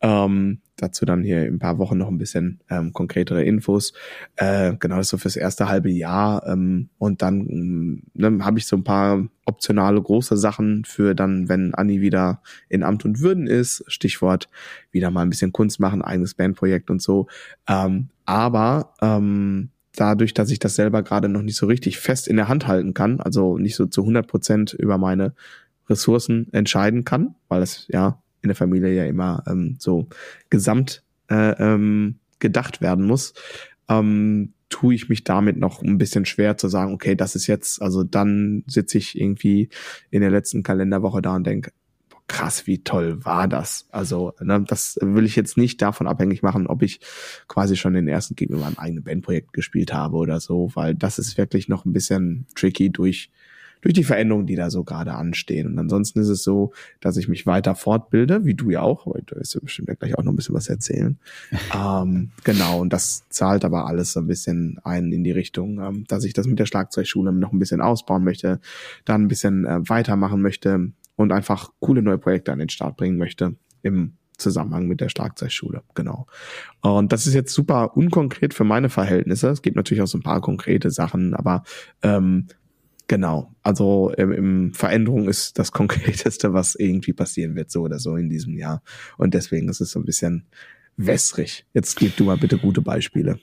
Ähm, dazu dann hier in ein paar Wochen noch ein bisschen ähm, konkretere Infos. Äh, genau, das so fürs erste halbe Jahr. Ähm, und dann ähm, ne, habe ich so ein paar optionale große Sachen für dann, wenn Anni wieder in Amt und Würden ist. Stichwort wieder mal ein bisschen Kunst machen, eigenes Bandprojekt und so. Ähm, aber ähm, dadurch, dass ich das selber gerade noch nicht so richtig fest in der Hand halten kann, also nicht so zu 100 Prozent über meine Ressourcen entscheiden kann, weil es ja in der Familie ja immer ähm, so gesamt äh, ähm, gedacht werden muss, ähm, tue ich mich damit noch ein bisschen schwer zu sagen, okay, das ist jetzt, also dann sitze ich irgendwie in der letzten Kalenderwoche da und denke, krass, wie toll war das? Also, ne, das will ich jetzt nicht davon abhängig machen, ob ich quasi schon den ersten Gegner in meinem eigenen Bandprojekt gespielt habe oder so, weil das ist wirklich noch ein bisschen tricky durch durch die Veränderungen, die da so gerade anstehen. Und ansonsten ist es so, dass ich mich weiter fortbilde, wie du ja auch, aber du wirst ja bestimmt ja gleich auch noch ein bisschen was erzählen. [laughs] ähm, genau, und das zahlt aber alles so ein bisschen ein in die Richtung, ähm, dass ich das mit der Schlagzeugschule noch ein bisschen ausbauen möchte, dann ein bisschen äh, weitermachen möchte und einfach coole neue Projekte an den Start bringen möchte im Zusammenhang mit der Schlagzeugschule, genau. Und das ist jetzt super unkonkret für meine Verhältnisse. Es gibt natürlich auch so ein paar konkrete Sachen, aber ähm, Genau. Also ähm, im Veränderung ist das [laughs] Konkreteste, was irgendwie passieren wird, so oder so in diesem Jahr. Und deswegen ist es so ein bisschen wässrig. Jetzt gib du mal bitte gute Beispiele.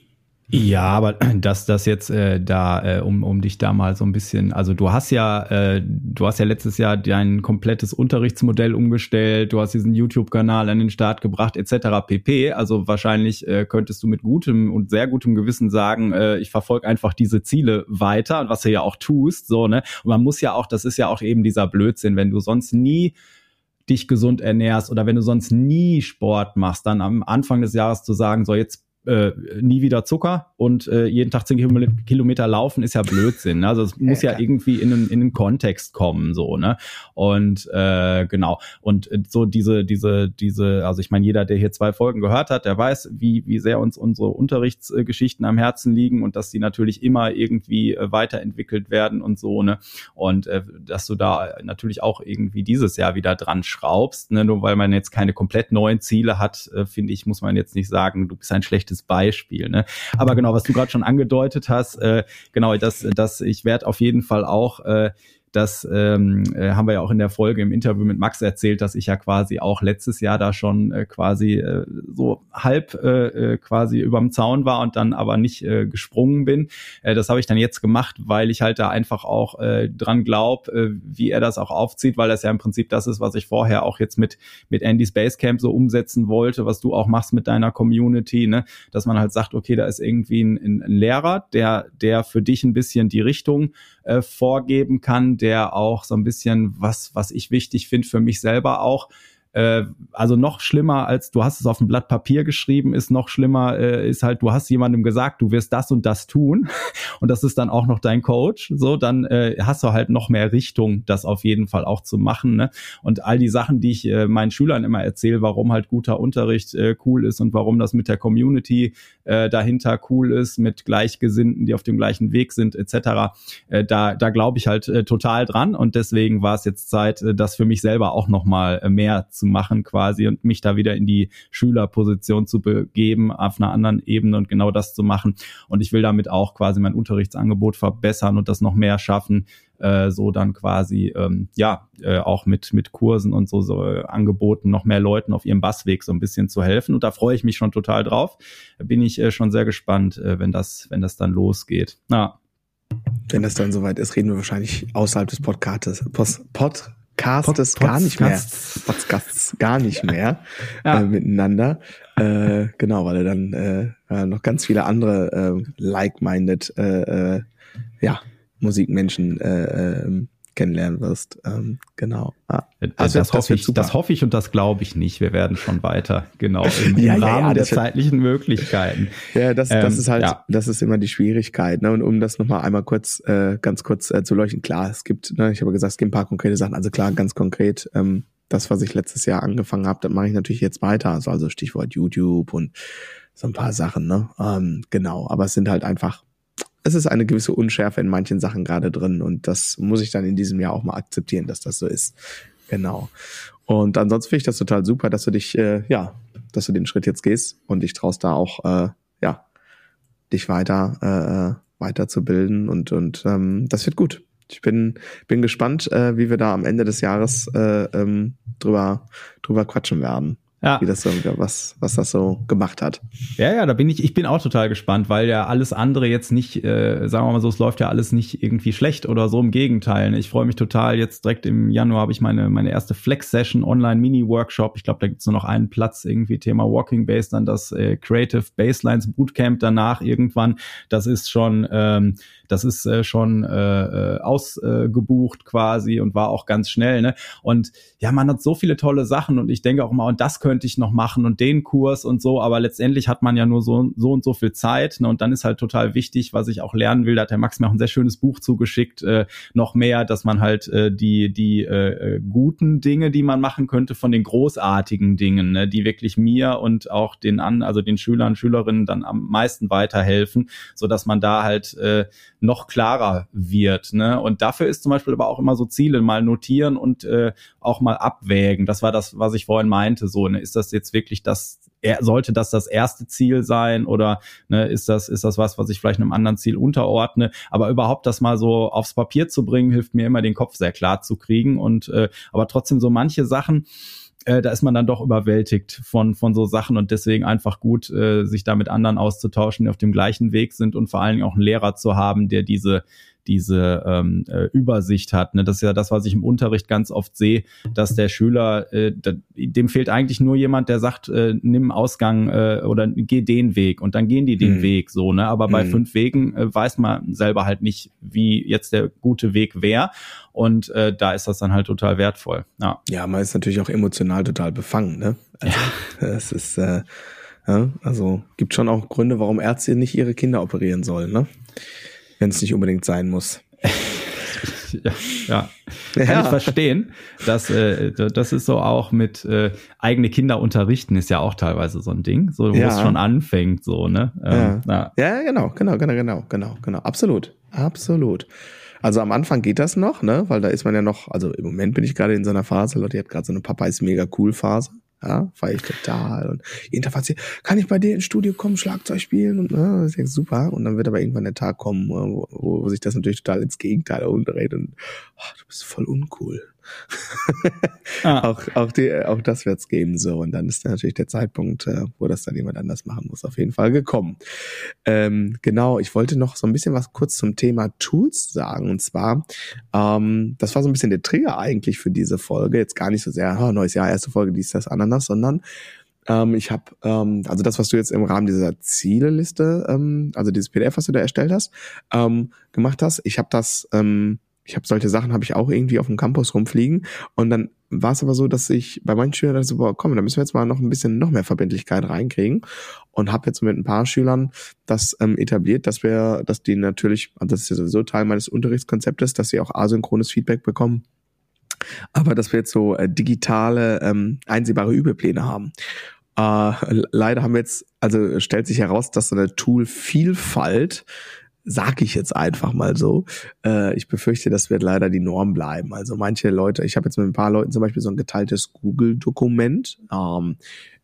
Ja, aber [clears throat] dass das jetzt äh, da, äh, um, um dich da mal so ein bisschen, also du hast ja, äh, du hast ja letztes Jahr dein komplettes Unterrichtsmodell umgestellt, du hast diesen YouTube-Kanal an den Start gebracht, etc. pp. Also wahrscheinlich äh, könntest du mit gutem und sehr gutem Gewissen sagen, äh, ich verfolge einfach diese Ziele weiter, was du ja auch tust, so, ne? Und man muss ja auch, das ist ja auch eben dieser Blödsinn, wenn du sonst nie dich gesund ernährst oder wenn du sonst nie Sport machst, dann am Anfang des Jahres zu sagen, so jetzt äh, nie wieder Zucker und äh, jeden Tag zehn Kilometer laufen ist ja Blödsinn. Ne? Also es [laughs] muss ja, ja irgendwie in einen, in einen Kontext kommen, so, ne? Und äh, genau. Und äh, so diese, diese, diese, also ich meine, jeder, der hier zwei Folgen gehört hat, der weiß, wie, wie sehr uns unsere Unterrichtsgeschichten am Herzen liegen und dass die natürlich immer irgendwie äh, weiterentwickelt werden und so, ne? Und äh, dass du da natürlich auch irgendwie dieses Jahr wieder dran schraubst, ne? Nur weil man jetzt keine komplett neuen Ziele hat, äh, finde ich, muss man jetzt nicht sagen, du bist ein schlechtes Beispiel. Ne? Aber genau, was du gerade schon angedeutet hast, äh, genau, das, das, ich werde auf jeden Fall auch äh, das ähm, äh, haben wir ja auch in der Folge im Interview mit Max erzählt, dass ich ja quasi auch letztes Jahr da schon äh, quasi äh, so halb äh, äh, quasi überm Zaun war und dann aber nicht äh, gesprungen bin. Äh, das habe ich dann jetzt gemacht, weil ich halt da einfach auch äh, dran glaube, äh, wie er das auch aufzieht, weil das ja im Prinzip das ist, was ich vorher auch jetzt mit mit Andy's Basecamp so umsetzen wollte, was du auch machst mit deiner Community, ne, dass man halt sagt, okay, da ist irgendwie ein, ein Lehrer, der der für dich ein bisschen die Richtung äh, vorgeben kann, der auch so ein bisschen, was, was ich wichtig finde für mich selber auch, äh, also noch schlimmer als du hast es auf ein Blatt Papier geschrieben, ist noch schlimmer, äh, ist halt, du hast jemandem gesagt, du wirst das und das tun [laughs] und das ist dann auch noch dein Coach, so, dann äh, hast du halt noch mehr Richtung, das auf jeden Fall auch zu machen. Ne? Und all die Sachen, die ich äh, meinen Schülern immer erzähle, warum halt guter Unterricht äh, cool ist und warum das mit der Community äh, dahinter cool ist, mit Gleichgesinnten, die auf dem gleichen Weg sind, etc., äh, da, da glaube ich halt äh, total dran und deswegen war es jetzt Zeit, äh, das für mich selber auch nochmal äh, mehr zu machen quasi und mich da wieder in die Schülerposition zu begeben auf einer anderen Ebene und genau das zu machen. Und ich will damit auch quasi mein Unterrichtsangebot verbessern und das noch mehr schaffen, äh, so dann quasi ähm, ja äh, auch mit mit Kursen und so, so äh, Angeboten noch mehr Leuten auf ihrem Bassweg so ein bisschen zu helfen. Und da freue ich mich schon total drauf. Bin ich äh, schon sehr gespannt äh, wenn das wenn das dann losgeht. Ja. Wenn das dann soweit ist reden wir wahrscheinlich außerhalb des Podcasts Post, Pod Podcastes Pod gar nicht mehr. Podcasts gar nicht mehr [laughs] ja. äh, miteinander. Äh, genau, weil er dann äh, noch ganz viele andere äh, like-minded äh, äh, ja, Musikmenschen äh, äh, kennenlernen wirst. Ähm, genau. Ah. Also das, das, hoffe ich, das hoffe ich und das glaube ich nicht. Wir werden schon weiter, genau, [laughs] im, im ja, Rahmen ja, ja, der zeitlichen Möglichkeiten. [laughs] Ja, das, das ähm, ist halt, das ist immer die Schwierigkeit. Ne? Und um das nochmal einmal kurz, äh, ganz kurz äh, zu leuchten, klar, es gibt, ne, ich habe gesagt, es gibt ein paar konkrete Sachen. Also klar, ganz konkret, ähm, das, was ich letztes Jahr angefangen habe, das mache ich natürlich jetzt weiter. Also, also Stichwort YouTube und so ein paar Sachen, ne? Ähm, genau, aber es sind halt einfach es ist eine gewisse Unschärfe in manchen Sachen gerade drin und das muss ich dann in diesem Jahr auch mal akzeptieren, dass das so ist. Genau. Und ansonsten finde ich das total super, dass du dich, äh, ja, dass du den Schritt jetzt gehst und dich traust da auch, äh, ja, dich weiter, äh, weiterzubilden und und ähm, das wird gut. Ich bin bin gespannt, äh, wie wir da am Ende des Jahres äh, ähm, drüber drüber quatschen werden. Ja. wie das so, was, was das so gemacht hat. Ja, ja, da bin ich, ich bin auch total gespannt, weil ja alles andere jetzt nicht, äh, sagen wir mal so, es läuft ja alles nicht irgendwie schlecht oder so, im Gegenteil. Ich freue mich total, jetzt direkt im Januar habe ich meine, meine erste Flex-Session, Online-Mini-Workshop. Ich glaube, da gibt's nur noch einen Platz, irgendwie Thema Walking Base, dann das äh, Creative Baselines Bootcamp danach irgendwann. Das ist schon, ähm, das ist äh, schon äh, äh, ausgebucht äh, quasi und war auch ganz schnell. Ne? Und ja, man hat so viele tolle Sachen und ich denke auch mal, und das könnte ich noch machen und den Kurs und so, aber letztendlich hat man ja nur so, so und so viel Zeit. Ne? Und dann ist halt total wichtig, was ich auch lernen will, da hat der Max mir auch ein sehr schönes Buch zugeschickt, äh, noch mehr, dass man halt äh, die, die äh, äh guten Dinge, die man machen könnte, von den großartigen Dingen, ne? die wirklich mir und auch den an, also den Schülern, Schülerinnen dann am meisten weiterhelfen, so dass man da halt äh, noch klarer wird. Ne? Und dafür ist zum Beispiel aber auch immer so Ziele mal notieren und äh, auch mal abwägen. Das war das, was ich vorhin meinte. So, ne? ist das jetzt wirklich das, sollte das das erste Ziel sein oder ne, ist das ist das was, was ich vielleicht einem anderen Ziel unterordne? Aber überhaupt das mal so aufs Papier zu bringen, hilft mir immer den Kopf sehr klar zu kriegen und äh, aber trotzdem so manche Sachen äh, da ist man dann doch überwältigt von, von so Sachen und deswegen einfach gut, äh, sich da mit anderen auszutauschen, die auf dem gleichen Weg sind und vor allen Dingen auch einen Lehrer zu haben, der diese diese ähm, äh, Übersicht hat. Ne? Das ist ja das, was ich im Unterricht ganz oft sehe, dass der Schüler, äh, dem fehlt eigentlich nur jemand, der sagt, äh, nimm Ausgang äh, oder geh den Weg und dann gehen die den mhm. Weg so. Ne? Aber bei mhm. fünf Wegen äh, weiß man selber halt nicht, wie jetzt der gute Weg wäre. Und äh, da ist das dann halt total wertvoll. Ja, ja man ist natürlich auch emotional total befangen. Ne? Also, ja. [laughs] Es ist äh, ja, also gibt schon auch Gründe, warum Ärzte nicht ihre Kinder operieren sollen. Ne? Wenn es nicht unbedingt sein muss. [laughs] ja, ja. Kann ja. ich verstehen. dass äh, das ist so auch mit äh, eigene Kinder unterrichten ist ja auch teilweise so ein Ding, so wo ja. es schon anfängt, so, ne? Ähm, ja. ja, genau, genau, genau, genau, genau, genau. Absolut. Absolut. Also am Anfang geht das noch, ne? Weil da ist man ja noch, also im Moment bin ich gerade in so einer Phase, Leute, die hat gerade so eine Papa ist mega cool Phase. Ja, feier ich total. Und jeden kann ich bei dir ins Studio kommen, Schlagzeug spielen? Und ne, das ist super. Und dann wird aber irgendwann der Tag kommen, wo, wo sich das natürlich total ins Gegenteil umdreht und oh, du bist voll uncool ah. [laughs] auch, auch, die, auch das wird's geben so. Und dann ist natürlich der Zeitpunkt, äh, wo das dann jemand anders machen muss, auf jeden Fall gekommen. Ähm, genau, ich wollte noch so ein bisschen was kurz zum Thema Tools sagen. Und zwar, ähm, das war so ein bisschen der Trigger eigentlich für diese Folge. Jetzt gar nicht so sehr, oh, neues Jahr, erste Folge, dies, das, Ananas, sondern ähm, ich habe, ähm, also das, was du jetzt im Rahmen dieser Zieleliste, ähm, also dieses PDF, was du da erstellt hast, ähm, gemacht hast, ich habe das ähm, ich habe solche Sachen habe ich auch irgendwie auf dem Campus rumfliegen. Und dann war es aber so, dass ich bei manchen Schülern so, boah, komm, da müssen wir jetzt mal noch ein bisschen noch mehr Verbindlichkeit reinkriegen. Und habe jetzt mit ein paar Schülern das ähm, etabliert, dass wir, dass die natürlich, also das ist ja sowieso Teil meines Unterrichtskonzeptes, dass sie auch asynchrones Feedback bekommen. Aber dass wir jetzt so äh, digitale, ähm, einsehbare Übelpläne haben. Äh, leider haben wir jetzt, also stellt sich heraus, dass so eine Tool-Vielfalt sag ich jetzt einfach mal so. Äh, ich befürchte, das wird leider die Norm bleiben. Also manche Leute, ich habe jetzt mit ein paar Leuten zum Beispiel so ein geteiltes Google-Dokument ähm,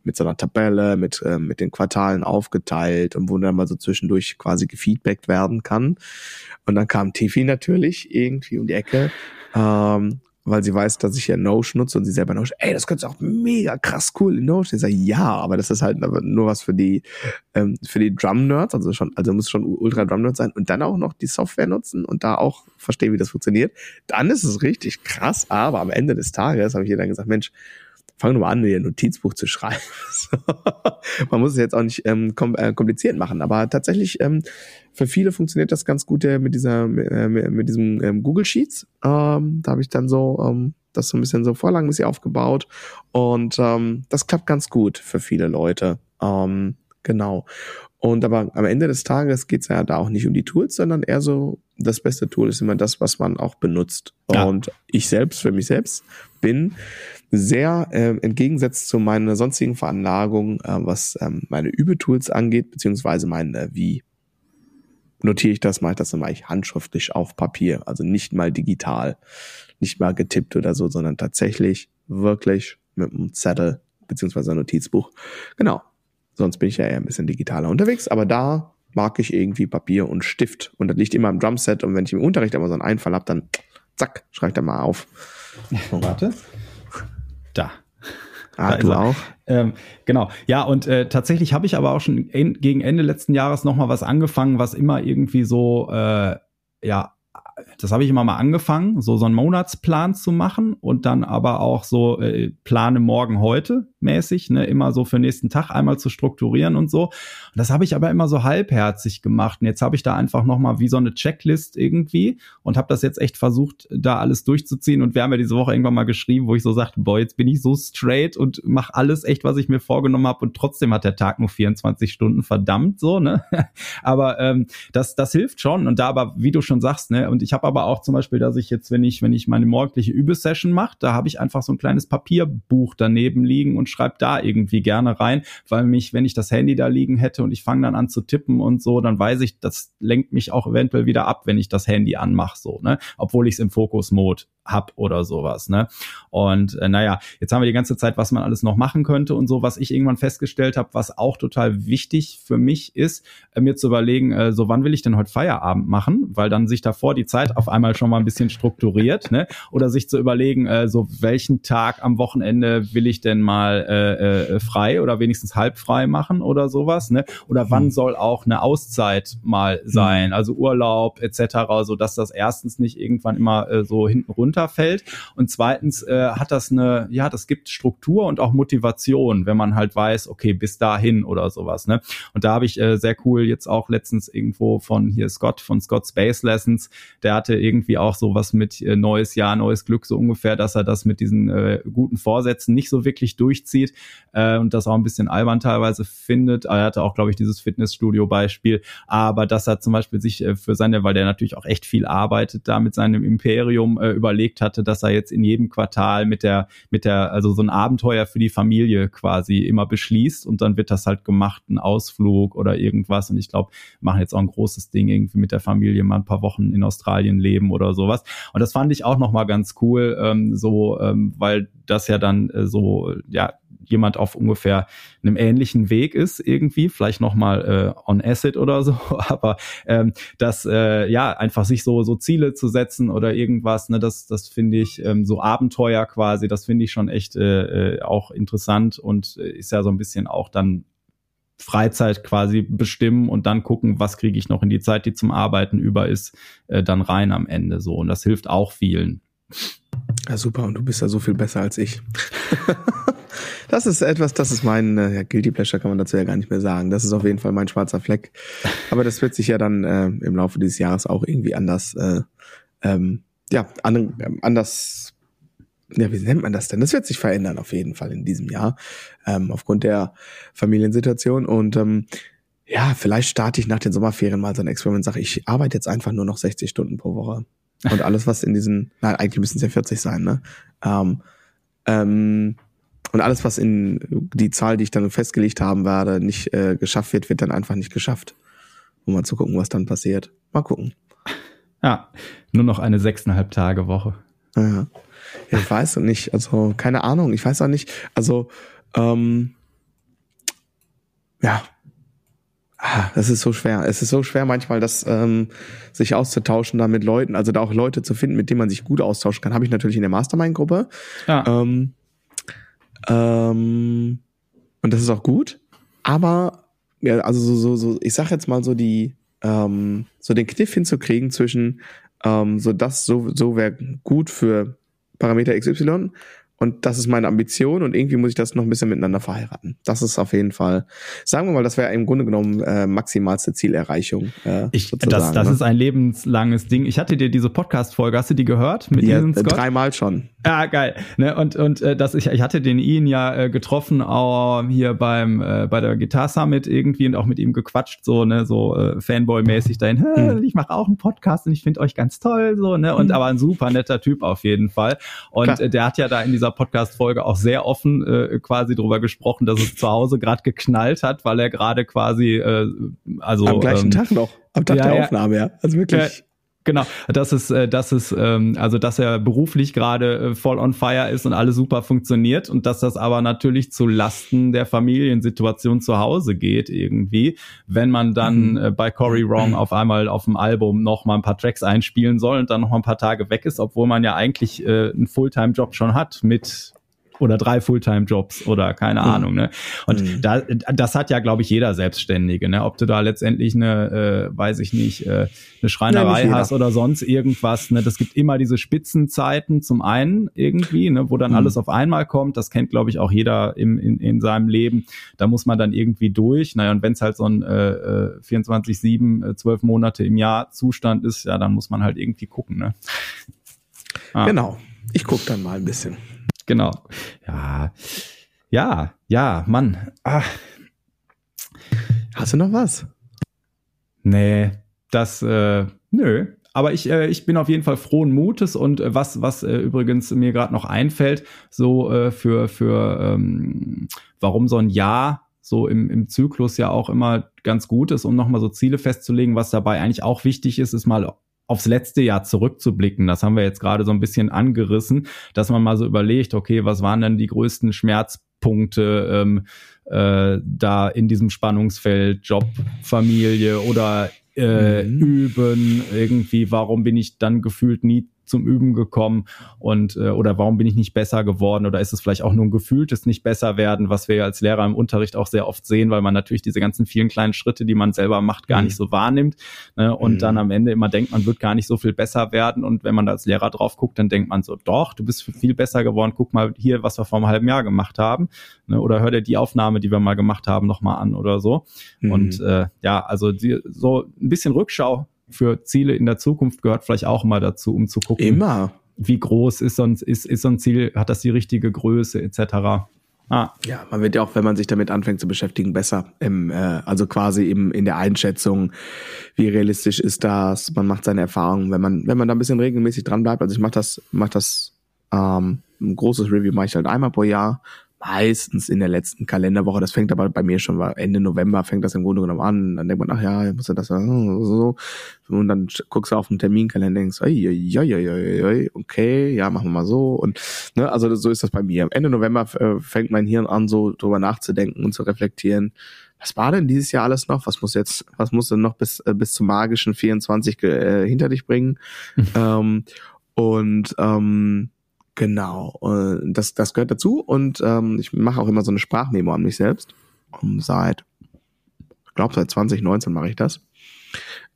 mit so einer Tabelle, mit, äh, mit den Quartalen aufgeteilt und wo dann mal so zwischendurch quasi gefeedbackt werden kann. Und dann kam Tiffy natürlich irgendwie um die Ecke ähm, weil sie weiß, dass ich ja Notion nutze und sie selber Notion, ey, das könnte auch mega krass cool in Notion. Ich sage, ja, aber das ist halt nur was für die, ähm, für die Drum-Nerds, also schon, also muss schon ultra Drum-Nerd sein und dann auch noch die Software nutzen und da auch verstehen, wie das funktioniert. Dann ist es richtig krass, aber am Ende des Tages habe ich ihr dann gesagt, Mensch, fang nur mal an, dir ein Notizbuch zu schreiben. [laughs] Man muss es jetzt auch nicht ähm, äh, kompliziert machen, aber tatsächlich ähm, für viele funktioniert das ganz gut äh, mit dieser äh, mit diesem ähm, Google Sheets. Ähm, da habe ich dann so ähm, das so ein bisschen so vorlagenmäßig aufgebaut und ähm, das klappt ganz gut für viele Leute. Ähm, genau. Und aber am Ende des Tages geht es ja da auch nicht um die Tools, sondern eher so, das beste Tool ist immer das, was man auch benutzt. Ja. Und ich selbst, für mich selbst, bin sehr äh, entgegensetzt zu meiner sonstigen Veranlagung, äh, was ähm, meine Übetools angeht, beziehungsweise mein, äh, wie notiere ich das, mache ich das dann mache ich handschriftlich auf Papier, also nicht mal digital, nicht mal getippt oder so, sondern tatsächlich wirklich mit einem Zettel beziehungsweise ein Notizbuch. Genau, Sonst bin ich ja eher ein bisschen digitaler unterwegs, aber da mag ich irgendwie Papier und Stift. Und das liegt immer im Drumset. Und wenn ich im Unterricht aber so einen Einfall habe, dann zack, schreibe ich da mal auf. Und Warte. Da. Ah, du auch? Ähm, genau, ja, und äh, tatsächlich habe ich aber auch schon in, gegen Ende letzten Jahres nochmal was angefangen, was immer irgendwie so, äh, ja, das habe ich immer mal angefangen, so so einen Monatsplan zu machen und dann aber auch so äh, plane morgen heute mäßig, ne, immer so für nächsten Tag einmal zu strukturieren und so. Und das habe ich aber immer so halbherzig gemacht. Und jetzt habe ich da einfach noch mal wie so eine Checklist irgendwie und habe das jetzt echt versucht, da alles durchzuziehen. Und wir haben ja diese Woche irgendwann mal geschrieben, wo ich so sagte, boah, jetzt bin ich so straight und mache alles echt, was ich mir vorgenommen habe. Und trotzdem hat der Tag nur 24 Stunden, verdammt so, ne? [laughs] aber ähm, das, das hilft schon. Und da aber, wie du schon sagst, ne, und ich habe aber auch zum Beispiel, dass ich jetzt, wenn ich, wenn ich meine morgendliche Übesession mache, da habe ich einfach so ein kleines Papierbuch daneben liegen und schreibe da irgendwie gerne rein, weil mich, wenn ich das Handy da liegen hätte und ich fange dann an zu tippen und so, dann weiß ich, das lenkt mich auch eventuell wieder ab, wenn ich das Handy anmache, so, ne? Obwohl ich es im Fokus-Mode hab oder sowas, ne? Und äh, naja, jetzt haben wir die ganze Zeit, was man alles noch machen könnte und so, was ich irgendwann festgestellt habe, was auch total wichtig für mich ist, äh, mir zu überlegen, äh, so wann will ich denn heute Feierabend machen, weil dann sich davor die Zeit auf einmal schon mal ein bisschen strukturiert, ne? Oder sich zu überlegen, äh, so welchen Tag am Wochenende will ich denn mal äh, äh, frei oder wenigstens halb frei machen oder sowas, ne? Oder wann hm. soll auch eine Auszeit mal sein, hm. also Urlaub etc., so dass das erstens nicht irgendwann immer äh, so hinten runterfällt und zweitens äh, hat das eine, ja, das gibt Struktur und auch Motivation, wenn man halt weiß, okay, bis dahin oder sowas, ne? Und da habe ich äh, sehr cool jetzt auch letztens irgendwo von hier Scott von Scott Space Lessons, der hatte irgendwie auch sowas mit äh, neues Jahr, neues Glück so ungefähr, dass er das mit diesen äh, guten Vorsätzen nicht so wirklich durchzieht äh, und das auch ein bisschen albern teilweise findet. Er hatte auch, glaube ich, dieses Fitnessstudio-Beispiel, aber dass er zum Beispiel sich äh, für seine, weil der natürlich auch echt viel arbeitet, da mit seinem Imperium äh, überlegt hatte, dass er jetzt in jedem Quartal mit der, mit der, also so ein Abenteuer für die Familie quasi immer beschließt und dann wird das halt gemacht, ein Ausflug oder irgendwas. Und ich glaube, machen jetzt auch ein großes Ding irgendwie mit der Familie mal ein paar Wochen in Australien leben oder sowas. Und das fand ich auch nochmal ganz cool, ähm, so, ähm, weil das ja dann äh, so, ja, jemand auf ungefähr einem ähnlichen Weg ist irgendwie, vielleicht nochmal äh, on Acid oder so, [laughs] aber ähm, das äh, ja einfach sich so so Ziele zu setzen oder irgendwas, ne, das das finde ich ähm, so Abenteuer quasi, das finde ich schon echt äh, äh, auch interessant und äh, ist ja so ein bisschen auch dann Freizeit quasi bestimmen und dann gucken, was kriege ich noch in die Zeit, die zum Arbeiten über ist, äh, dann rein am Ende so und das hilft auch vielen. Ja, super. Und du bist ja so viel besser als ich. [laughs] das ist etwas, das ist mein äh, ja, Guilty Pleasure, kann man dazu ja gar nicht mehr sagen. Das ist auf jeden Fall mein schwarzer Fleck. Aber das wird sich ja dann äh, im Laufe dieses Jahres auch irgendwie anders, äh, ähm, ja, an, anders, ja, wie nennt man das denn? Das wird sich verändern auf jeden Fall in diesem Jahr, ähm, aufgrund der Familiensituation. Und ähm, ja, vielleicht starte ich nach den Sommerferien mal so ein Experiment, sage ich arbeite jetzt einfach nur noch 60 Stunden pro Woche. Und alles, was in diesen, nein, eigentlich müssen es ja 40 sein, ne? Ähm, ähm, und alles, was in die Zahl, die ich dann festgelegt haben werde, nicht äh, geschafft wird, wird dann einfach nicht geschafft. Um mal zu gucken, was dann passiert. Mal gucken. Ja, nur noch eine sechseinhalb Tage Woche. Ja. ja ich weiß nicht, also keine Ahnung, ich weiß auch nicht, also ähm, ja, Ah, das ist so schwer. Es ist so schwer manchmal, das ähm, sich auszutauschen da mit Leuten, also da auch Leute zu finden, mit denen man sich gut austauschen kann. Habe ich natürlich in der Mastermind-Gruppe. Ja. Ähm, ähm, und das ist auch gut. Aber ja, also so, so, so, ich sag jetzt mal so die, ähm, so den Kniff hinzukriegen zwischen ähm, so das, so, so wäre gut für Parameter XY und das ist meine Ambition und irgendwie muss ich das noch ein bisschen miteinander verheiraten. Das ist auf jeden Fall, sagen wir mal, das wäre im Grunde genommen äh, maximalste Zielerreichung. Äh, ich, das das ne? ist ein lebenslanges Ding. Ich hatte dir diese Podcast-Folge, hast du die gehört? Mit ja, Scott? dreimal schon. Ja, geil. Ne? Und, und äh, das, ich, ich hatte den Ian ja äh, getroffen, auch hier beim äh, bei der Guitar Summit irgendwie und auch mit ihm gequatscht, so, ne, so äh, Fanboy-mäßig dahin, hm. ich mache auch einen Podcast und ich finde euch ganz toll, so, ne? Und hm. aber ein super netter Typ auf jeden Fall. Und äh, der hat ja da in dieser Podcast-Folge auch sehr offen äh, quasi drüber gesprochen, dass es zu Hause gerade geknallt hat, weil er gerade quasi äh, also am gleichen ähm, Tag noch, am Tag ja, der Aufnahme, ja. Also wirklich. Genau, das ist, äh, das ist, ähm, also dass er beruflich gerade äh, voll on fire ist und alles super funktioniert und dass das aber natürlich zu Lasten der Familiensituation zu Hause geht irgendwie, wenn man dann mhm. äh, bei Cory Wrong auf einmal auf dem Album noch mal ein paar Tracks einspielen soll und dann noch mal ein paar Tage weg ist, obwohl man ja eigentlich einen Fulltime-Job schon hat mit oder drei Fulltime-Jobs oder keine mhm. Ahnung. Ne? Und mhm. da, das hat ja, glaube ich, jeder Selbstständige. Ne? Ob du da letztendlich eine, äh, weiß ich nicht, äh, eine Schreinerei hast oder sonst irgendwas. Ne? Das gibt immer diese Spitzenzeiten zum einen irgendwie, ne? wo dann mhm. alles auf einmal kommt. Das kennt, glaube ich, auch jeder im, in, in seinem Leben. Da muss man dann irgendwie durch. Naja, und wenn es halt so ein äh, 24-7, äh, 12 Monate im Jahr Zustand ist, ja, dann muss man halt irgendwie gucken. Ne? Ah. Genau. Ich guck dann mal ein bisschen. Genau. Ja. Ja, ja, Mann. Ah. Hast du noch was? Nee, das, äh, nö. Aber ich, äh, ich bin auf jeden Fall frohen Mutes und äh, was, was äh, übrigens mir gerade noch einfällt, so äh, für, für ähm, warum so ein Jahr so im, im Zyklus ja auch immer ganz gut ist, um nochmal so Ziele festzulegen, was dabei eigentlich auch wichtig ist, ist mal aufs letzte Jahr zurückzublicken. Das haben wir jetzt gerade so ein bisschen angerissen, dass man mal so überlegt, okay, was waren denn die größten Schmerzpunkte ähm, äh, da in diesem Spannungsfeld Job, Familie oder äh, mhm. üben, irgendwie, warum bin ich dann gefühlt nie zum Üben gekommen und äh, oder warum bin ich nicht besser geworden oder ist es vielleicht auch nur ein gefühltes nicht besser werden, was wir als Lehrer im Unterricht auch sehr oft sehen, weil man natürlich diese ganzen vielen kleinen Schritte, die man selber macht, gar mhm. nicht so wahrnimmt ne? und mhm. dann am Ende immer denkt, man wird gar nicht so viel besser werden und wenn man da als Lehrer drauf guckt, dann denkt man so, doch, du bist viel besser geworden, guck mal hier, was wir vor einem halben Jahr gemacht haben ne? oder hör dir die Aufnahme, die wir mal gemacht haben, nochmal an oder so mhm. und äh, ja, also die, so ein bisschen Rückschau für Ziele in der Zukunft gehört vielleicht auch mal dazu, um zu gucken. Immer. Wie groß ist so ein, ist, ist so ein Ziel, hat das die richtige Größe etc. Ah. Ja, man wird ja auch, wenn man sich damit anfängt zu beschäftigen, besser. Im, äh, also quasi im, in der Einschätzung, wie realistisch ist das? Man macht seine Erfahrungen, wenn man, wenn man da ein bisschen regelmäßig dran bleibt. Also ich mache das, mach das ähm, ein großes Review mache ich halt einmal pro Jahr, meistens in der letzten Kalenderwoche. Das fängt aber bei mir schon Ende November fängt das im Grunde genommen an. Dann denkt man, ach ja, muss ja das so. Und dann guckst du auf den Terminkalender und denkst, oi, oi, oi, oi, okay, ja, machen wir mal so. Und ne, also so ist das bei mir. Ende November äh, fängt mein Hirn an, so drüber nachzudenken und zu reflektieren. Was war denn dieses Jahr alles noch? Was muss jetzt, was muss denn noch bis, äh, bis zum magischen 24 äh, hinter dich bringen? [laughs] ähm, und ähm, Genau, das, das gehört dazu und ähm, ich mache auch immer so eine Sprachmemo an mich selbst. Um, seit, ich glaube seit 2019 mache ich das.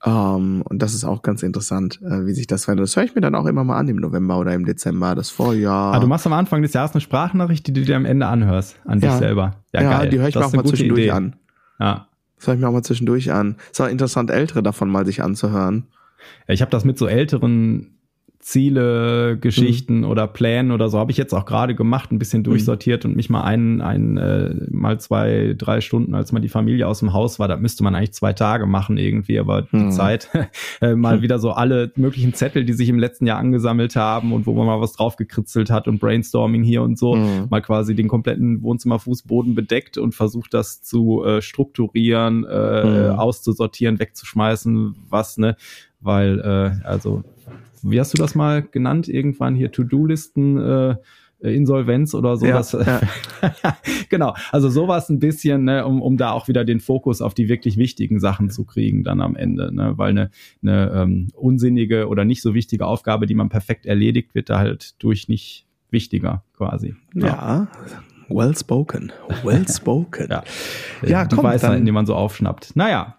Ähm, und das ist auch ganz interessant, äh, wie sich das verändert. Das höre ich mir dann auch immer mal an im November oder im Dezember, das Vorjahr. Ah, du machst am Anfang des Jahres eine Sprachnachricht, die du dir am Ende anhörst, an ja. dich selber. Ja, ja geil. die höre ich das mir auch mal zwischendurch Idee. an. Ja. Das höre ich mir auch mal zwischendurch an. Es war interessant, ältere davon mal sich anzuhören. Ja, ich habe das mit so älteren Ziele, Geschichten mhm. oder Plänen oder so habe ich jetzt auch gerade gemacht, ein bisschen mhm. durchsortiert mhm. und mich mal ein, ein äh, mal zwei, drei Stunden, als mal die Familie aus dem Haus war, da müsste man eigentlich zwei Tage machen irgendwie, aber mhm. die Zeit, [laughs] äh, mal wieder so alle möglichen Zettel, die sich im letzten Jahr angesammelt haben und wo man mal was drauf gekritzelt hat und Brainstorming hier und so, mhm. mal quasi den kompletten Wohnzimmerfußboden bedeckt und versucht das zu äh, strukturieren, äh, mhm. auszusortieren, wegzuschmeißen, was, ne, weil äh, also wie hast du das mal genannt? Irgendwann hier To-Do-Listen, äh, Insolvenz oder sowas. Ja, ja. [laughs] genau, also sowas ein bisschen, ne, um, um da auch wieder den Fokus auf die wirklich wichtigen Sachen zu kriegen dann am Ende, ne, weil eine, eine ähm, unsinnige oder nicht so wichtige Aufgabe, die man perfekt erledigt, wird da halt durch nicht wichtiger quasi. Ja, ja well spoken, well [laughs] spoken. ja, ja die komm, Weisheiten, die man so aufschnappt. Naja.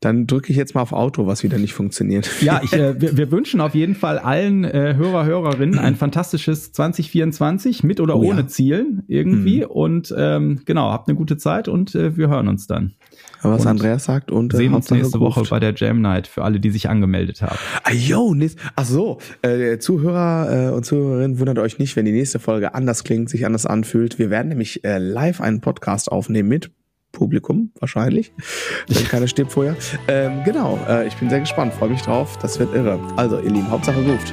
Dann drücke ich jetzt mal auf Auto, was wieder nicht funktioniert. Ja, ich, äh, [laughs] wir, wir wünschen auf jeden Fall allen äh, Hörer, Hörerinnen ein [clears throat] fantastisches 2024 mit oder oh, ohne ja. Zielen irgendwie. Mhm. Und ähm, genau, habt eine gute Zeit und äh, wir hören uns dann. Was und Andreas sagt und äh, sehen uns nächste geruft. Woche bei der Jam Night für alle, die sich angemeldet haben. Ah, yo, ach so, äh, Zuhörer äh, und Zuhörerinnen wundert euch nicht, wenn die nächste Folge anders klingt, sich anders anfühlt. Wir werden nämlich äh, live einen Podcast aufnehmen mit Publikum wahrscheinlich, wenn keiner stirbt vorher. Ähm, genau, äh, ich bin sehr gespannt, freue mich drauf. Das wird irre. Also, ihr Lieben, Hauptsache ruft.